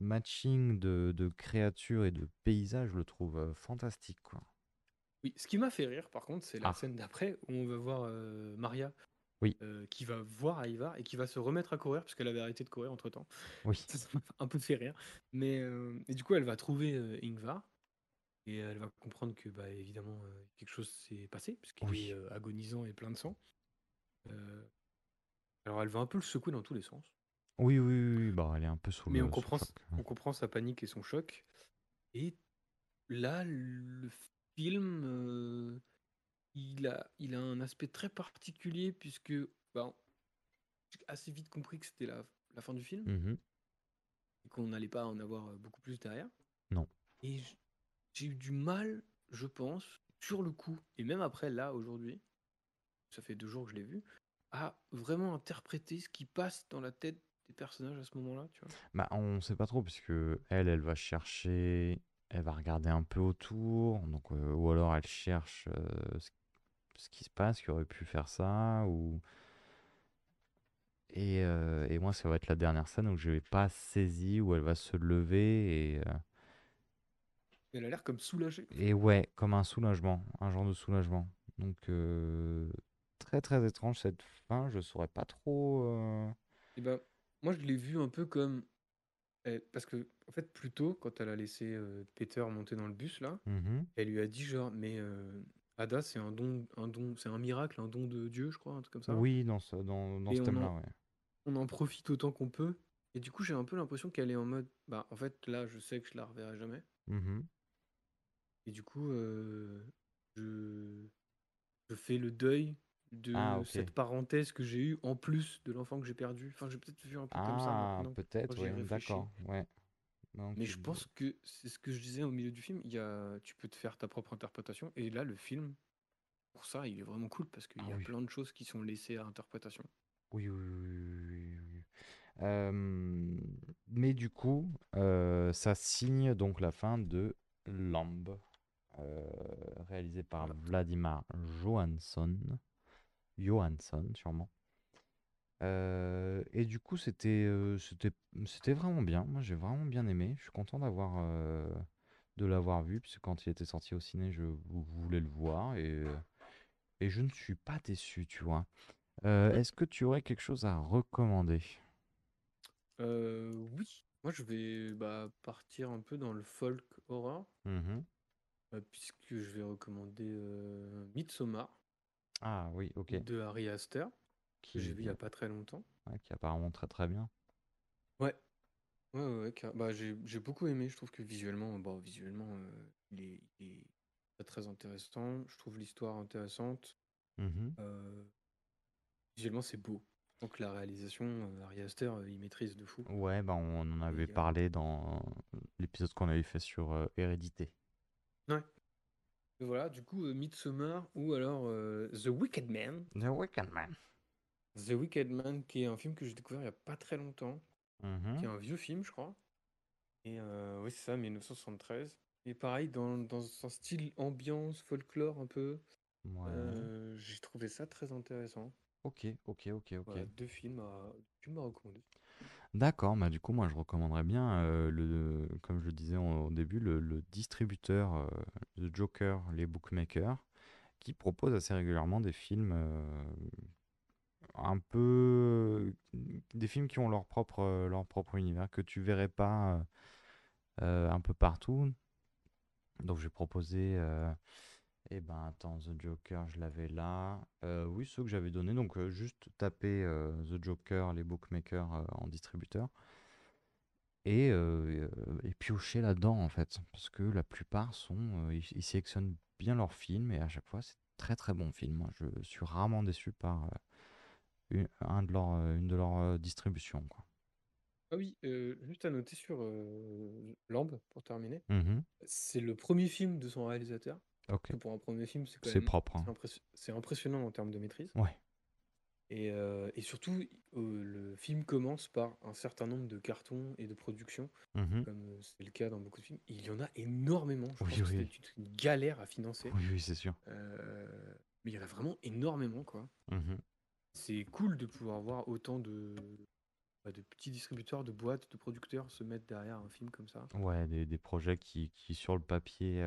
matching de, de créatures et de paysages, je le trouve fantastique, quoi. Oui, ce qui m'a fait rire, par contre, c'est la Ah. scène d'après où on va voir euh, Maria Oui. euh, qui va voir Ivar et qui va se remettre à courir parce qu'elle avait arrêté de courir entre temps. Oui. Ça m'a un peu fait rire. Mais euh, et du coup, elle va trouver Ingvar et elle va comprendre que, bah, évidemment, quelque chose s'est passé puisqu'il Oui. est agonisant et plein de sang. Alors, elle va un peu le secouer dans tous les sens. Oui, oui, oui, oui, bah, elle est un peu sous Mais le, on sous le comprend, choc. on comprend sa panique et son choc. Et là, le film, euh, il a, il a un aspect très particulier puisque bah, j'ai assez vite compris que c'était la, la fin du film Mhm. et qu'on n'allait pas en avoir euh, beaucoup plus derrière. Non. Et j- j'ai eu du mal, je pense, sur le coup, et même après, là, aujourd'hui, ça fait deux jours que je l'ai vu, à vraiment interpréter ce qui passe dans la tête des personnages à ce moment-là, tu vois. Bah, on sait pas trop, puisque elle, elle va chercher, elle va regarder un peu autour, donc, euh, ou alors elle cherche euh, ce, ce qui se passe, qui aurait pu faire ça, ou... Et, euh, et moi, ça va être la dernière scène où je vais pas saisi, où elle va se lever et, Elle a l'air comme soulagée. et ouais, comme un soulagement, un genre de soulagement. Donc, très très étrange cette fin, je saurais pas trop... Et ben, moi, je l'ai vu un peu comme. eh, Parce que, en fait, plus tôt, quand elle a laissé euh, Peter monter dans le bus, là, mhm. elle lui a dit genre, mais euh, Ada, c'est un don, un don, c'est un miracle, un don de Dieu, je crois, un truc comme ça. Oui, dans ce, dans, dans Et ce on thème-là, en- ouais. On en profite autant qu'on peut. Et du coup, j'ai un peu l'impression qu'elle est en mode, bah, en fait, là, je sais que je la reverrai jamais. Mhm. Et du coup, euh, je, je fais le deuil de Ah, ok. cette parenthèse que j'ai eue en plus de l'enfant que j'ai perdu. Enfin, j'ai peut-être vu un peu comme ça Ah, maintenant. peut-être, j'y ouais, réfléchis. d'accord, ouais. Donc, Mais je il- pense que c'est ce que je disais au milieu du film. Il y a, tu peux te faire ta propre interprétation. Et là, le film, pour ça, il est vraiment cool parce qu'il Ah y a oui. plein de choses qui sont laissées à interprétation. Oui, oui, oui, oui, oui, oui. Euh, mais du coup, euh, ça signe donc la fin de Lamb, euh, réalisé par Voilà. Vladimir Johansson. Johansson, sûrement. Euh, et du coup, c'était euh, c'était c'était vraiment bien. Moi, j'ai vraiment bien aimé. Je suis content d'avoir euh, de l'avoir vu, puisque quand il était sorti au ciné, je vou- voulais le voir et, et je ne suis pas déçu, tu vois. Euh, est-ce que tu aurais quelque chose à recommander? Euh, oui, moi je vais bah, partir un peu dans le folk horror, Mhm. euh, puisque je vais recommander euh, Midsommar Ah oui, ok. de Harry Astor, que Qui, j'ai vu il y a pas très longtemps. ouais, qui est apparemment très très bien. Ouais, ouais, ouais, ouais, car- bah, j'ai j'ai beaucoup aimé. Je trouve que visuellement, bon, visuellement, euh, il est, il est très, très intéressant. Je trouve l'histoire intéressante. Mhm. Euh, visuellement, c'est beau. Donc la réalisation, euh, Ari Aster, euh, il maîtrise de fou. Ouais, bah on en avait Et, euh, parlé dans l'épisode qu'on avait fait sur euh, Hérédité. Ouais. Voilà, du coup, euh, Midsommar ou alors euh, The Wicked Man. The Weekend Man. The Wicked Man, qui est un film que j'ai découvert il y a pas très longtemps, Mhm. qui est un vieux film, je crois. Et euh, oui, c'est ça, 1973. Et pareil, dans, dans un style ambiance, folklore un peu, Ouais. euh, j'ai trouvé ça très intéressant. Ok, ok, ok, ok. Voilà, deux films à, tu m'as recommandé. D'accord, bah du coup moi je recommanderais bien le, comme je le disais au, début, le, distributeur euh, The Joker, les bookmakers, qui propose assez régulièrement des films un peu des films qui ont leur propre leur propre univers que tu verrais pas un peu partout. Donc j'ai proposé euh, eh ben attends, The Joker, je l'avais là. Euh, oui, ceux que j'avais donné. Donc euh, juste taper euh, The Joker, les bookmakers en distributeur. Et, et piocher là-dedans en fait. Parce que la plupart sont. ils, ils sélectionnent bien leurs films et à chaque fois c'est très très bon film. Moi je suis rarement déçu par une, un de leurs, une de leurs distributions. Quoi. Ah oui, euh, juste à noter sur euh, Lambe, pour terminer. Mhm. C'est le premier film de son réalisateur. Pour un premier film, c'est C'est propre. hein. c'est impressi- c'est impressionnant en termes de maîtrise. Ouais. Et, euh, et surtout, euh, le film commence par un certain nombre de cartons et de productions, Mhm. comme euh, c'est le cas dans beaucoup de films. Il y en a énormément. Je Oui, pense que oui. c'était une une galère à financer. Oui, oui, c'est sûr. Euh, mais il y en a vraiment énormément, quoi. Mhm. C'est cool de pouvoir voir autant de, bah, de petits distributeurs, de boîtes, de producteurs se mettent derrière un film comme ça. Ouais, des, des projets qui, qui, sur le papier,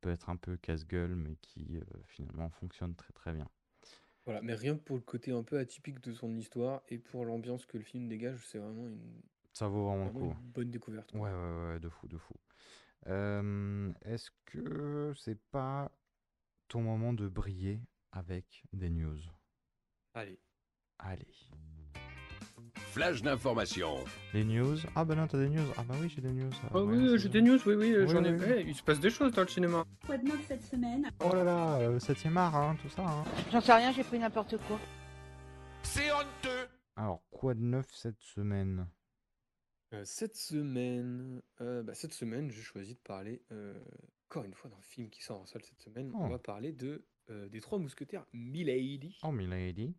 peut être un peu casse-gueule, mais qui euh, finalement fonctionnent très très bien. Voilà, mais rien que pour le côté un peu atypique de son histoire et pour l'ambiance que le film dégage, c'est vraiment une, Ça vaut vraiment le coup. une bonne découverte. quoi. Ouais, ouais, ouais, de fou, de fou. Euh, est-ce que c'est pas ton moment de briller avec des news? Allez. Allez. Flash d'information. Les news? Ah bah non, t'as des news? Ah bah oui, j'ai des news. Ouais, oui, j'ai des news, oui, oui, Oui, j'en ai. oui, il se passe des choses dans le cinéma. Quoi de neuf cette semaine? Oh là là, euh, 7ème art, hein, tout ça. hein. J'en sais rien, j'ai pris n'importe quoi. C'est honteux. Alors, quoi de neuf cette semaine? Euh, cette semaine, euh, bah, cette semaine, j'ai choisi de parler, euh, encore une fois, d'un film qui sort en salle cette semaine. On Oh. va parler de euh, des Trois Mousquetaires Milady. Oh, Milady.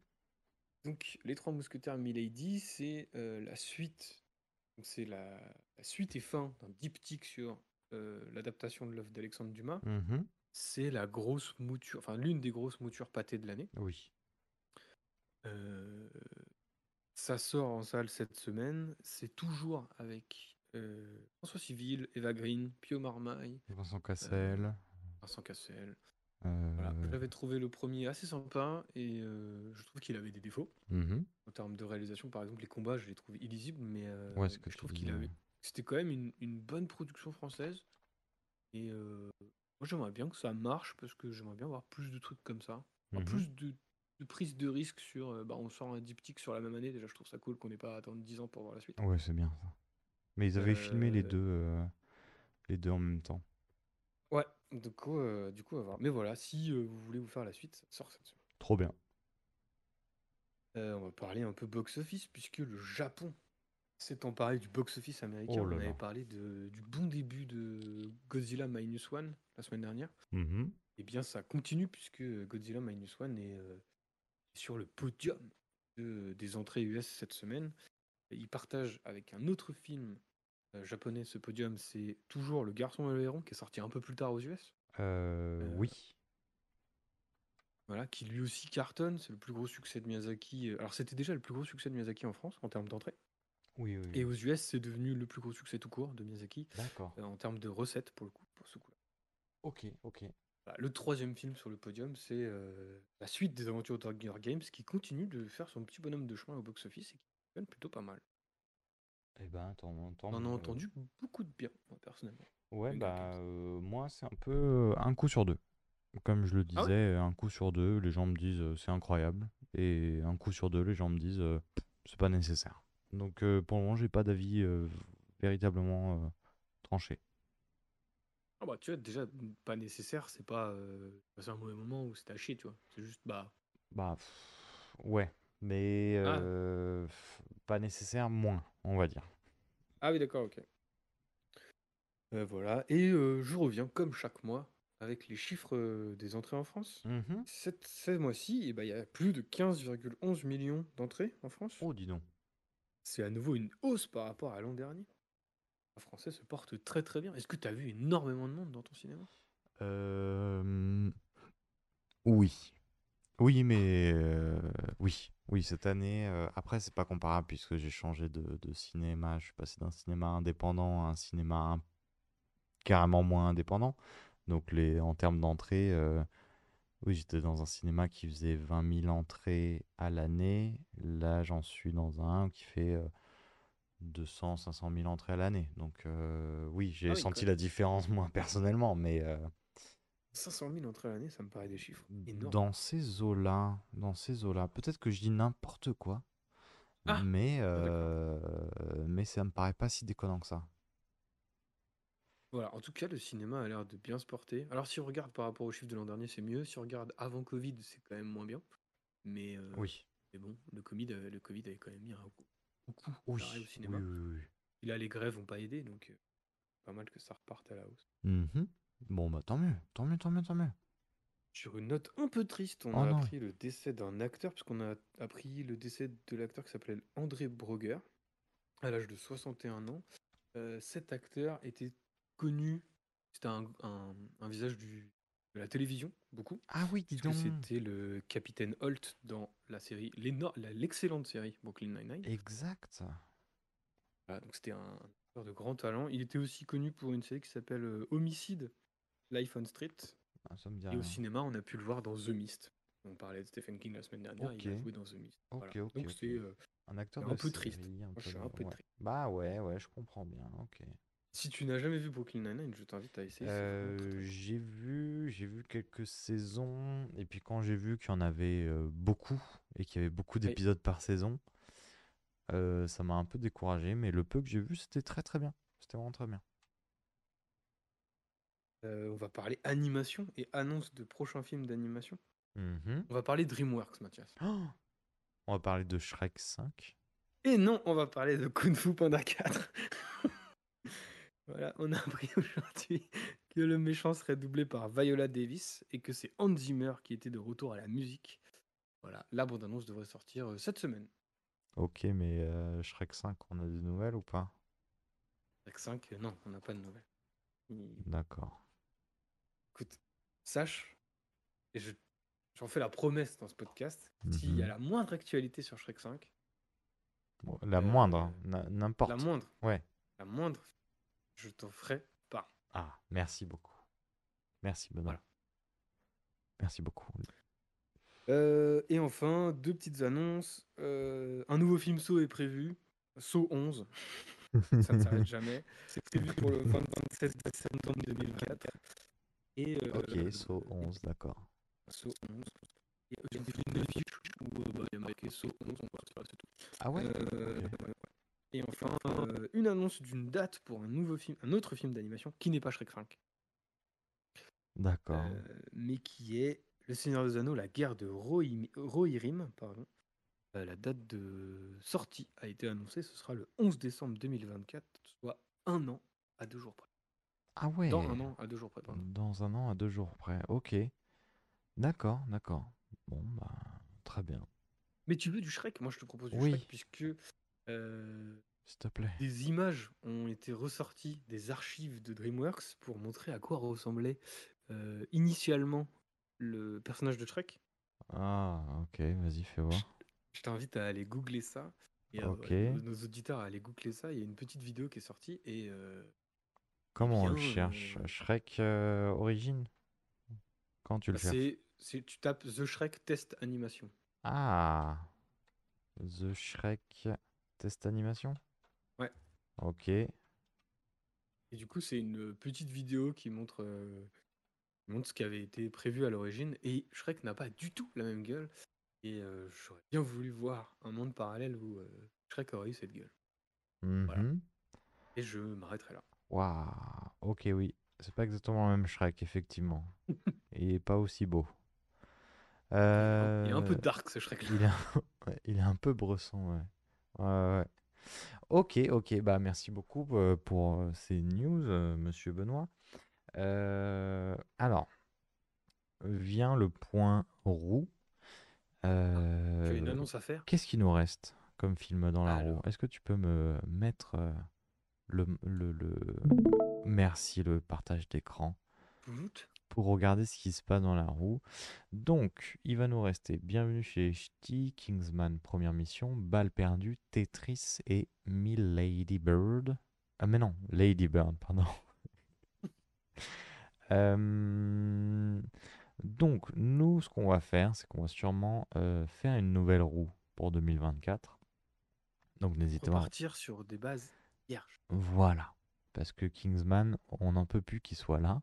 Donc, les Trois Mousquetaires Milady, c'est euh, la suite. C'est la, la suite et fin d'un diptyque sur euh, l'adaptation de l'œuvre d'Alexandre Dumas. Mhm. C'est la grosse mouture, enfin l'une des grosses moutures pâtées de l'année. Oui. Euh, ça sort en salle cette semaine. C'est toujours avec François Civil, Eva Green, Pio Marmaille, Vincent Cassel. Vincent Cassel. Euh, Voilà. J'avais trouvé le premier assez sympa et euh, je trouve qu'il avait des défauts. mhm. En termes de réalisation, par exemple, les combats, je les trouve illisibles, mais euh, Ouais, ce que je trouve qu'il avait. C'était quand même une, une bonne production française. Et euh, moi, j'aimerais bien que ça marche parce que j'aimerais bien voir plus de trucs comme ça. Enfin, Mhm. Plus de, de prise de risque sur. euh, bah, on sort un diptyque sur la même année. Déjà, je trouve ça cool qu'on n'ait pas à attendre 10 ans pour voir la suite. Ouais, c'est bien ça. Mais ils avaient filmé les Euh, deux, euh, les deux en même temps. Du coup, euh, du coup, voir. Mais voilà, si euh, vous voulez vous faire la suite, ça sort cette semaine. Trop bien. Euh, on va parler un peu box-office, puisque le Japon s'est emparé du box-office américain. Oh on là avait parlé de, du bon début de Godzilla Minus One la semaine dernière. Mhm. Eh bien, ça continue, puisque Godzilla Minus One est sur le podium de- des entrées US cette semaine. Et il partage avec un autre film japonais ce podium, c'est toujours Le Garçon Héron, qui est sorti un peu plus tard aux US. Euh, Euh, oui. Voilà, qui lui aussi cartonne. C'est le plus gros succès de Miyazaki. euh, Alors, c'était déjà le plus gros succès de Miyazaki en France en termes d'entrée. Oui, oui, Et aux US, c'est devenu le plus gros succès tout court de Miyazaki D'accord. euh, en termes de recettes pour le coup, pour ce coup-là. Ok, ok. Bah, le troisième film sur le podium, c'est euh, la suite des aventures d'Hunger Games qui continue de faire son petit bonhomme de chemin au box-office et qui fonctionne plutôt pas mal. Eh ben, On en a entendu beaucoup de bien, moi, personnellement. Ouais, bah, euh, moi, c'est un peu euh, un coup sur deux. Comme je le Ah ouais? disais, un coup sur deux, les gens me disent euh, c'est incroyable. Et un coup sur deux, les gens me disent euh, c'est pas nécessaire. Donc, euh, pour le moment, j'ai pas d'avis euh, véritablement euh, tranché. Ah bah, tu vois, déjà, pas nécessaire, c'est pas euh, passer un mauvais moment ou c'était à chier, tu vois. C'est juste, bah, Bah, pff, ouais. Mais Ah. euh, pff, pas nécessaire, moins, on va dire. Ah oui, d'accord, ok. Euh, voilà, et euh, je reviens comme chaque mois avec les chiffres euh, des entrées en France. Mhm. Cette, ce mois-ci, eh ben, il y a plus de 15,11 millions d'entrées en France. Oh, dis donc. C'est à nouveau une hausse par rapport à l'an dernier. Les Français se portent très très bien. Est-ce que tu as vu énormément de monde dans ton cinéma? Euh, Oui. Oui, mais euh, oui. Oui, cette année. euh, après, c'est pas comparable puisque j'ai changé de, de cinéma. Je suis passé d'un cinéma indépendant à un cinéma un- carrément moins indépendant. Donc, les, en termes d'entrée, euh, oui, j'étais dans un cinéma qui faisait 20 000 entrées à l'année. Là, j'en suis dans un qui fait euh, 200, 500 000 entrées à l'année. Donc, euh, oui, j'ai Ah oui, senti la différence, moi, personnellement. Mais. euh, 500 000 entrées à l'année, ça me paraît des chiffres énormes. dans ces eaux-là, dans ces eaux-là, peut-être que je dis n'importe quoi, Ah, mais, d'accord. euh, mais ça me paraît pas si déconnant que ça. Voilà, en tout cas, le cinéma a l'air de bien se porter. Alors, si on regarde par rapport aux chiffres de l'an dernier, c'est mieux. Si on regarde avant Covid, c'est quand même moins bien. Mais, euh, Oui, mais bon, le Covid, euh, le Covid avait quand même mis un coup oui, au cinéma. oui, oui. Là, les grèves n'ont pas aidé, donc euh, pas mal que ça reparte à la hausse. Mhm. Bon, bah tant mieux, tant mieux, tant mieux, tant mieux. Sur une note un peu triste, on Oh a non. appris le décès d'un acteur, puisqu'on a appris le décès de l'acteur qui s'appelait André Broger, à l'âge de 61 ans. Euh, cet acteur était connu, c'était un, un- un visage du, de la télévision, beaucoup. Ah oui, dis donc. c'était le capitaine Holt dans la série, l'éno- la- l'excellente série Brooklyn Nine-Nine. Exact. Voilà, donc c'était un acteur de grand talent. Il était aussi connu pour une série qui s'appelle euh, Homicide, Life on Street. Ah, ça me dit Et rien. au cinéma, on a pu le voir dans The Mist. On parlait de Stephen King la semaine dernière, il a joué dans The Mist. Voilà. Donc c'est euh, Un acteur un de peu triste. série, un peu un peu ouais. triste. Bah ouais, ouais, je comprends bien. Ok. Si tu n'as jamais vu Brooklyn Nine-Nine, je t'invite à essayer. Euh, j'ai vu, j'ai vu quelques saisons, et puis quand j'ai vu qu'il y en avait euh, beaucoup, et qu'il y avait beaucoup Oui. d'épisodes par saison, ça m'a un peu découragé, mais le peu que j'ai vu, c'était très très bien. C'était vraiment très bien. Euh, on va parler animation et annonce de prochains films d'animation. Mhm. On va parler DreamWorks, Mathias. Oh On va parler de Shrek 5. Et non, on va parler de Kung Fu Panda 4. voilà, on a appris aujourd'hui que le méchant serait doublé par Viola Davis et que c'est Hans Zimmer qui était de retour à la musique. Voilà, la bande-annonce devrait sortir euh, cette semaine. Ok, mais euh, Shrek 5, on a des nouvelles ou pas? Avec 5, euh, non, on n'a pas de nouvelles. D'accord. Écoute, sache, et je- j'en fais la promesse dans ce podcast, s'il y a Mhm. la moindre actualité sur Shrek 5, Bon, La Euh, moindre, n'importe. la moindre, Ouais. la moindre, je t'en ferai pas. Ah, merci beaucoup. Merci Benoît. Voilà. Merci beaucoup. Euh, et enfin, deux petites annonces. Euh, un nouveau film Saw est prévu. Saw 11. Ça ne s'arrête jamais. C'est prévu pour le 27 septembre 2024. Et, euh, Ok, So 11, d'accord. Saw 11. Et, euh, J'ai une fiche où euh, bah, il y a marqué Saw 11. On va c'est tout. Ah ouais Ok. ouais, ouais. Et enfin, une annonce d'une date pour un nouveau film, un autre film d'animation qui n'est pas Shrek 5, D'accord. mais qui est Le Seigneur des Anneaux, la guerre de Rohirrim. Rohirrim, pardon. La date de sortie a été annoncée, ce sera le 11 décembre 2024, soit un an à deux jours près. Ah ouais Dans un an à deux jours près, pardon. Dans un an à deux jours près. Ok. D'accord, d'accord. Bon, bah, très bien. Mais tu veux du Shrek? Moi je te propose du Oui. Shrek, puisque euh, S'il te plaît. des images ont été ressorties des archives de DreamWorks pour montrer à quoi ressemblait euh, initialement le personnage de Shrek. Ah, ok, vas-y, fais voir. Je t'invite à aller googler ça. Et à- Ok. nos, nos auditeurs à aller googler ça. Il y a une petite vidéo qui est sortie et euh, Comment on le cherche euh, Shrek euh, Origine Quand tu le cherches? c'est, tu tapes The Shrek Test Animation. Ah The Shrek Test Animation? Ouais. Ok. Et du coup, c'est une petite vidéo qui montre, euh, montre ce qui avait été prévu à l'origine. Et Shrek n'a pas du tout la même gueule. Et euh, j'aurais bien voulu voir un monde parallèle où euh, Shrek aurait eu cette gueule. Mhm. Et je m'arrêterai là. Waouh. Ok, oui. C'est pas exactement le même Shrek, effectivement. Il est pas aussi beau. Il est un- il est un peu Euh, dark ce Shrek. Il est un, il est un peu bresson, ouais. Ok, ok, bah merci beaucoup euh, pour euh, ces news, euh, monsieur Benoît. Euh, alors, vient le point roux. Tu as une Euh, annonce à faire? Qu'est-ce qui nous reste comme film dans la roue? Est-ce que tu peux me mettre euh, le, le, le- Merci, le partage d'écran Pouloute pour regarder ce qui se passe dans la roue. Donc, il va nous rester Bienvenue chez Ch'ti, Kingsman, première mission, Balle perdue, Tetris et Mill Lady Bird. Ah, mais non, Lady Bird, pardon. Euh, donc, nous, ce qu'on va faire, c'est qu'on va sûrement euh, faire une nouvelle roue pour 2024. Donc, n'hésitez pas. Repartir sur des bases Voilà. Parce que Kingsman, on n'en peut plus qu'il soit là.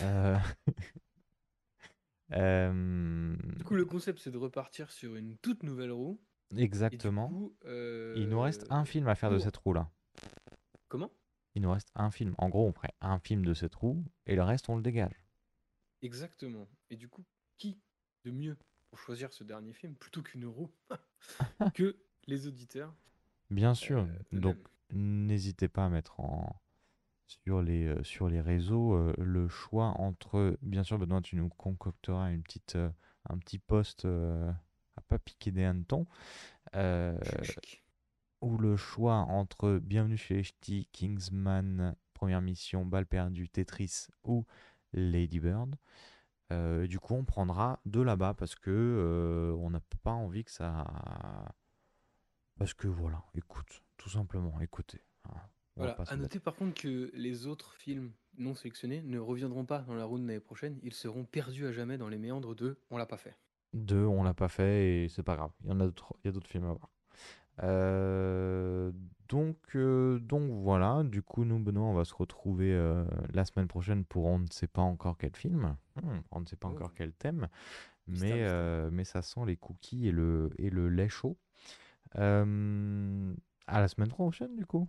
Euh, euh, Du coup, le concept, c'est de repartir sur une toute nouvelle roue. Et du Exactement. coup, Il nous reste un euh, film à faire de cette roue-là. Comment? Il nous reste un film. En gros, on ferait un film de cette roue et le reste, on le dégage. Exactement. Et du coup, qui de mieux pour choisir ce dernier film plutôt qu'une roue que les auditeurs? Bien sûr. euh, Donc, n'hésitez pas à mettre en sur les, euh, sur les réseaux euh, le choix entre. Bien sûr, Benoît, tu nous concocteras une petite, euh, un petit post à pas piquer des hannetons. Ou le choix entre Bienvenue chez les Ch'tis, Kingsman, Première Mission, Balle perdue, Tetris ou Lady Bird. Euh, du coup, on prendra de là-bas parce que euh, on n'a pas envie que ça. Parce que voilà, écoute, tout simplement, écoutez. hein, on va Voilà, pas à noter par contre que les autres films non sélectionnés ne reviendront pas dans la round l'année prochaine, ils seront perdus à jamais dans les méandres de on l'a pas fait. Deux, on l'a pas fait et c'est pas grave. Il y en a d'autres, il y a d'autres films à voir. Euh, donc, euh, donc voilà. Du coup, nous, Benoît, on va se retrouver euh, la semaine prochaine pour on ne sait pas encore quel film. Hmm, on ne sait pas Oh. encore quel thème. Mystère, Mais, mystère. euh, mais ça sent les cookies et le, et le lait chaud. Euh, à la semaine prochaine, du coup.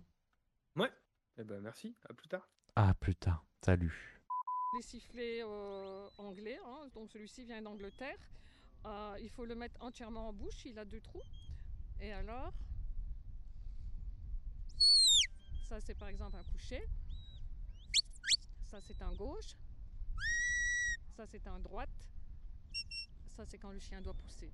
Ouais, eh ben merci, à plus tard. À plus tard. Salut. Les sifflets euh, anglais, hein, donc celui-ci vient d'Angleterre. Euh, il faut le mettre entièrement en bouche, il a deux trous. Et alors, ça c'est par exemple un coucher. Ça c'est un gauche. Ça c'est un droite. Ça c'est quand le chien doit pousser.